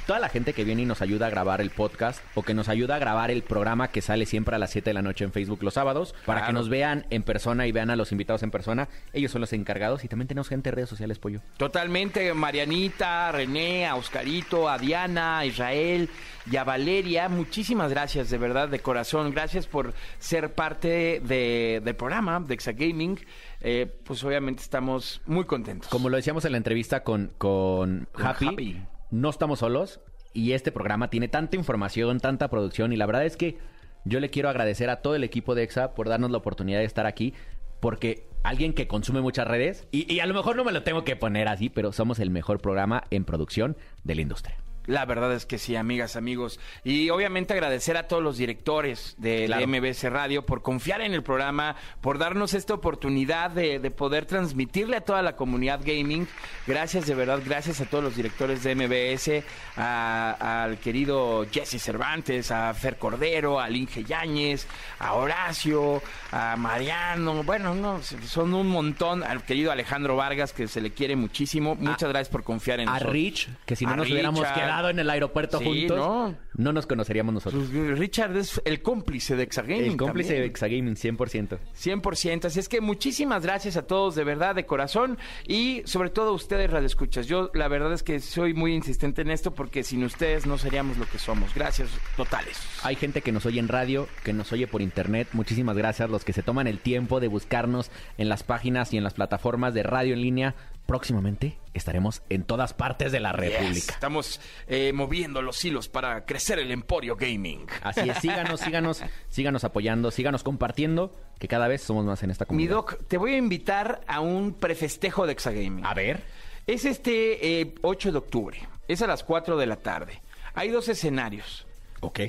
Toda la gente que viene y nos ayuda a grabar el podcast o que nos ayuda a grabar el programa que sale siempre a las 7 de la noche en Facebook los sábados, para Claro. que nos vean en persona y vean a los invitados en persona. Ellos son los encargados y también tenemos gente en redes sociales, Pollo. Totalmente, Marianita, René, a Oscarito, a Diana, a Israel y a Valeria. Muchísimas gracias, de verdad, de corazón. Gracias por ser parte de- del programa de Exagaming. Eh, pues obviamente estamos muy contentos. Como lo decíamos en la entrevista con, con, Con Happy, Happy. No estamos solos y este programa tiene tanta información, tanta producción y la verdad es que yo le quiero agradecer a todo el equipo de EXA por darnos la oportunidad de estar aquí porque alguien que consume muchas redes y, a lo mejor no me lo tengo que poner así, pero somos el mejor programa en producción de la industria. La verdad es que sí, amigas, amigos. Y obviamente agradecer a todos los directores de Claro. la MBS Radio por confiar en el programa, por darnos esta oportunidad de, de poder transmitirle a toda la comunidad gaming. Gracias, de verdad, gracias a todos los directores de MBS, a- al querido Jesse Cervantes, a Fer Cordero, a Linge Yáñez, a Horacio, a Mariano. Bueno, no, son un montón. Al querido Alejandro Vargas, que se le quiere muchísimo. Muchas gracias por confiar en A nosotros. Rich, que si no A nos hubiéramos Richard. En el aeropuerto Sí, juntos, no. no. nos conoceríamos nosotros. Pues, Richard es el cómplice de Exagaming. El cómplice también. de Exagaming, 100%. 100%. Así es que muchísimas gracias a todos, de verdad, de corazón. Y sobre todo a ustedes, radioescuchas. Yo, la verdad es que soy muy insistente en esto porque sin ustedes no seríamos lo que somos. Gracias totales. Hay gente que nos oye en radio, que nos oye por internet. Muchísimas gracias los que se toman el tiempo de buscarnos en las páginas y en las plataformas de radio en línea. Próximamente estaremos en todas partes de la Yes. República. Estamos eh, moviendo los hilos para crecer el emporio gaming. Así es, síganos, síganos, síganos apoyando, síganos compartiendo, que cada vez somos más en esta Mi comunidad. doc, te voy a invitar a un prefestejo de Exagaming. A ver. Es este eh, 8 de octubre. Es a las 4 de la tarde. Hay dos escenarios. Ok.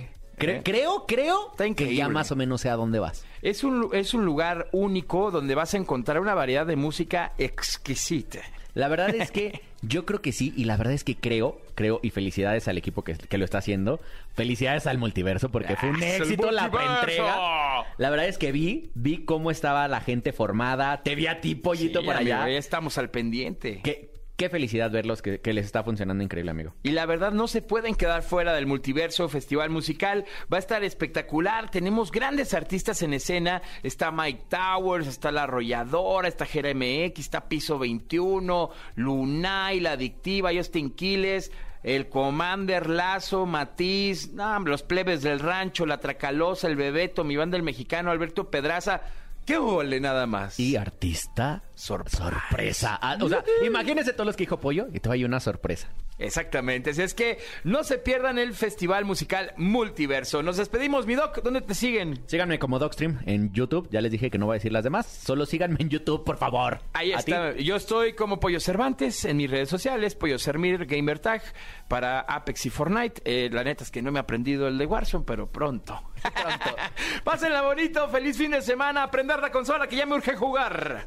¿Eh? creo, creo Está que increíble. ya más o menos sé a dónde vas. Es un, lu- es un lugar único donde vas a encontrar una variedad de música exquisita. La verdad es que (laughs) yo creo que sí, y la verdad es que creo, creo, y felicidades al equipo que, que lo está haciendo. Felicidades al multiverso, porque fue un ¡Ah, es el éxito la multiverso! preentrega. La verdad es que vi, vi cómo estaba la gente formada. Te vi a ti, pollito, por amigo, allá. ya estamos al pendiente. Qué felicidad verlos, que, les está funcionando increíble, amigo. Y la verdad no se pueden quedar fuera del multiverso festival musical. Va a estar espectacular. Tenemos grandes artistas en escena. Está Mike Towers, está La Arrolladora, está Jera MX, está Piso 21, Lunay, La Adictiva, Justin Quiles. El Commander, Lazo, Matiz, los plebes del rancho, la Tracalosa, el Bebeto, mi banda el mexicano, Alberto Pedraza. ¡Qué gole nada más! Y artista Sorpresa. Ah, o sea, imagínense todos los que dijo pollo y te va a ir una sorpresa. Exactamente, así es que no se pierdan el Festival Musical Multiverso. Nos despedimos, mi doc, ¿dónde te siguen? Síganme como Dogstream en YouTube. Ya les dije que no voy a decir las demás. Solo síganme en YouTube, por favor. Ahí ¿A está. ti? Yo estoy como Pollo Cervantes en mis redes sociales, Pollo Sermir, Gamer Tag, para Apex y Fortnite. Eh, la neta es que no me he aprendido el de Warzone, pero pronto. Pronto. (laughs) Pásenla bonito, feliz fin de semana, aprender la consola que ya me urge jugar.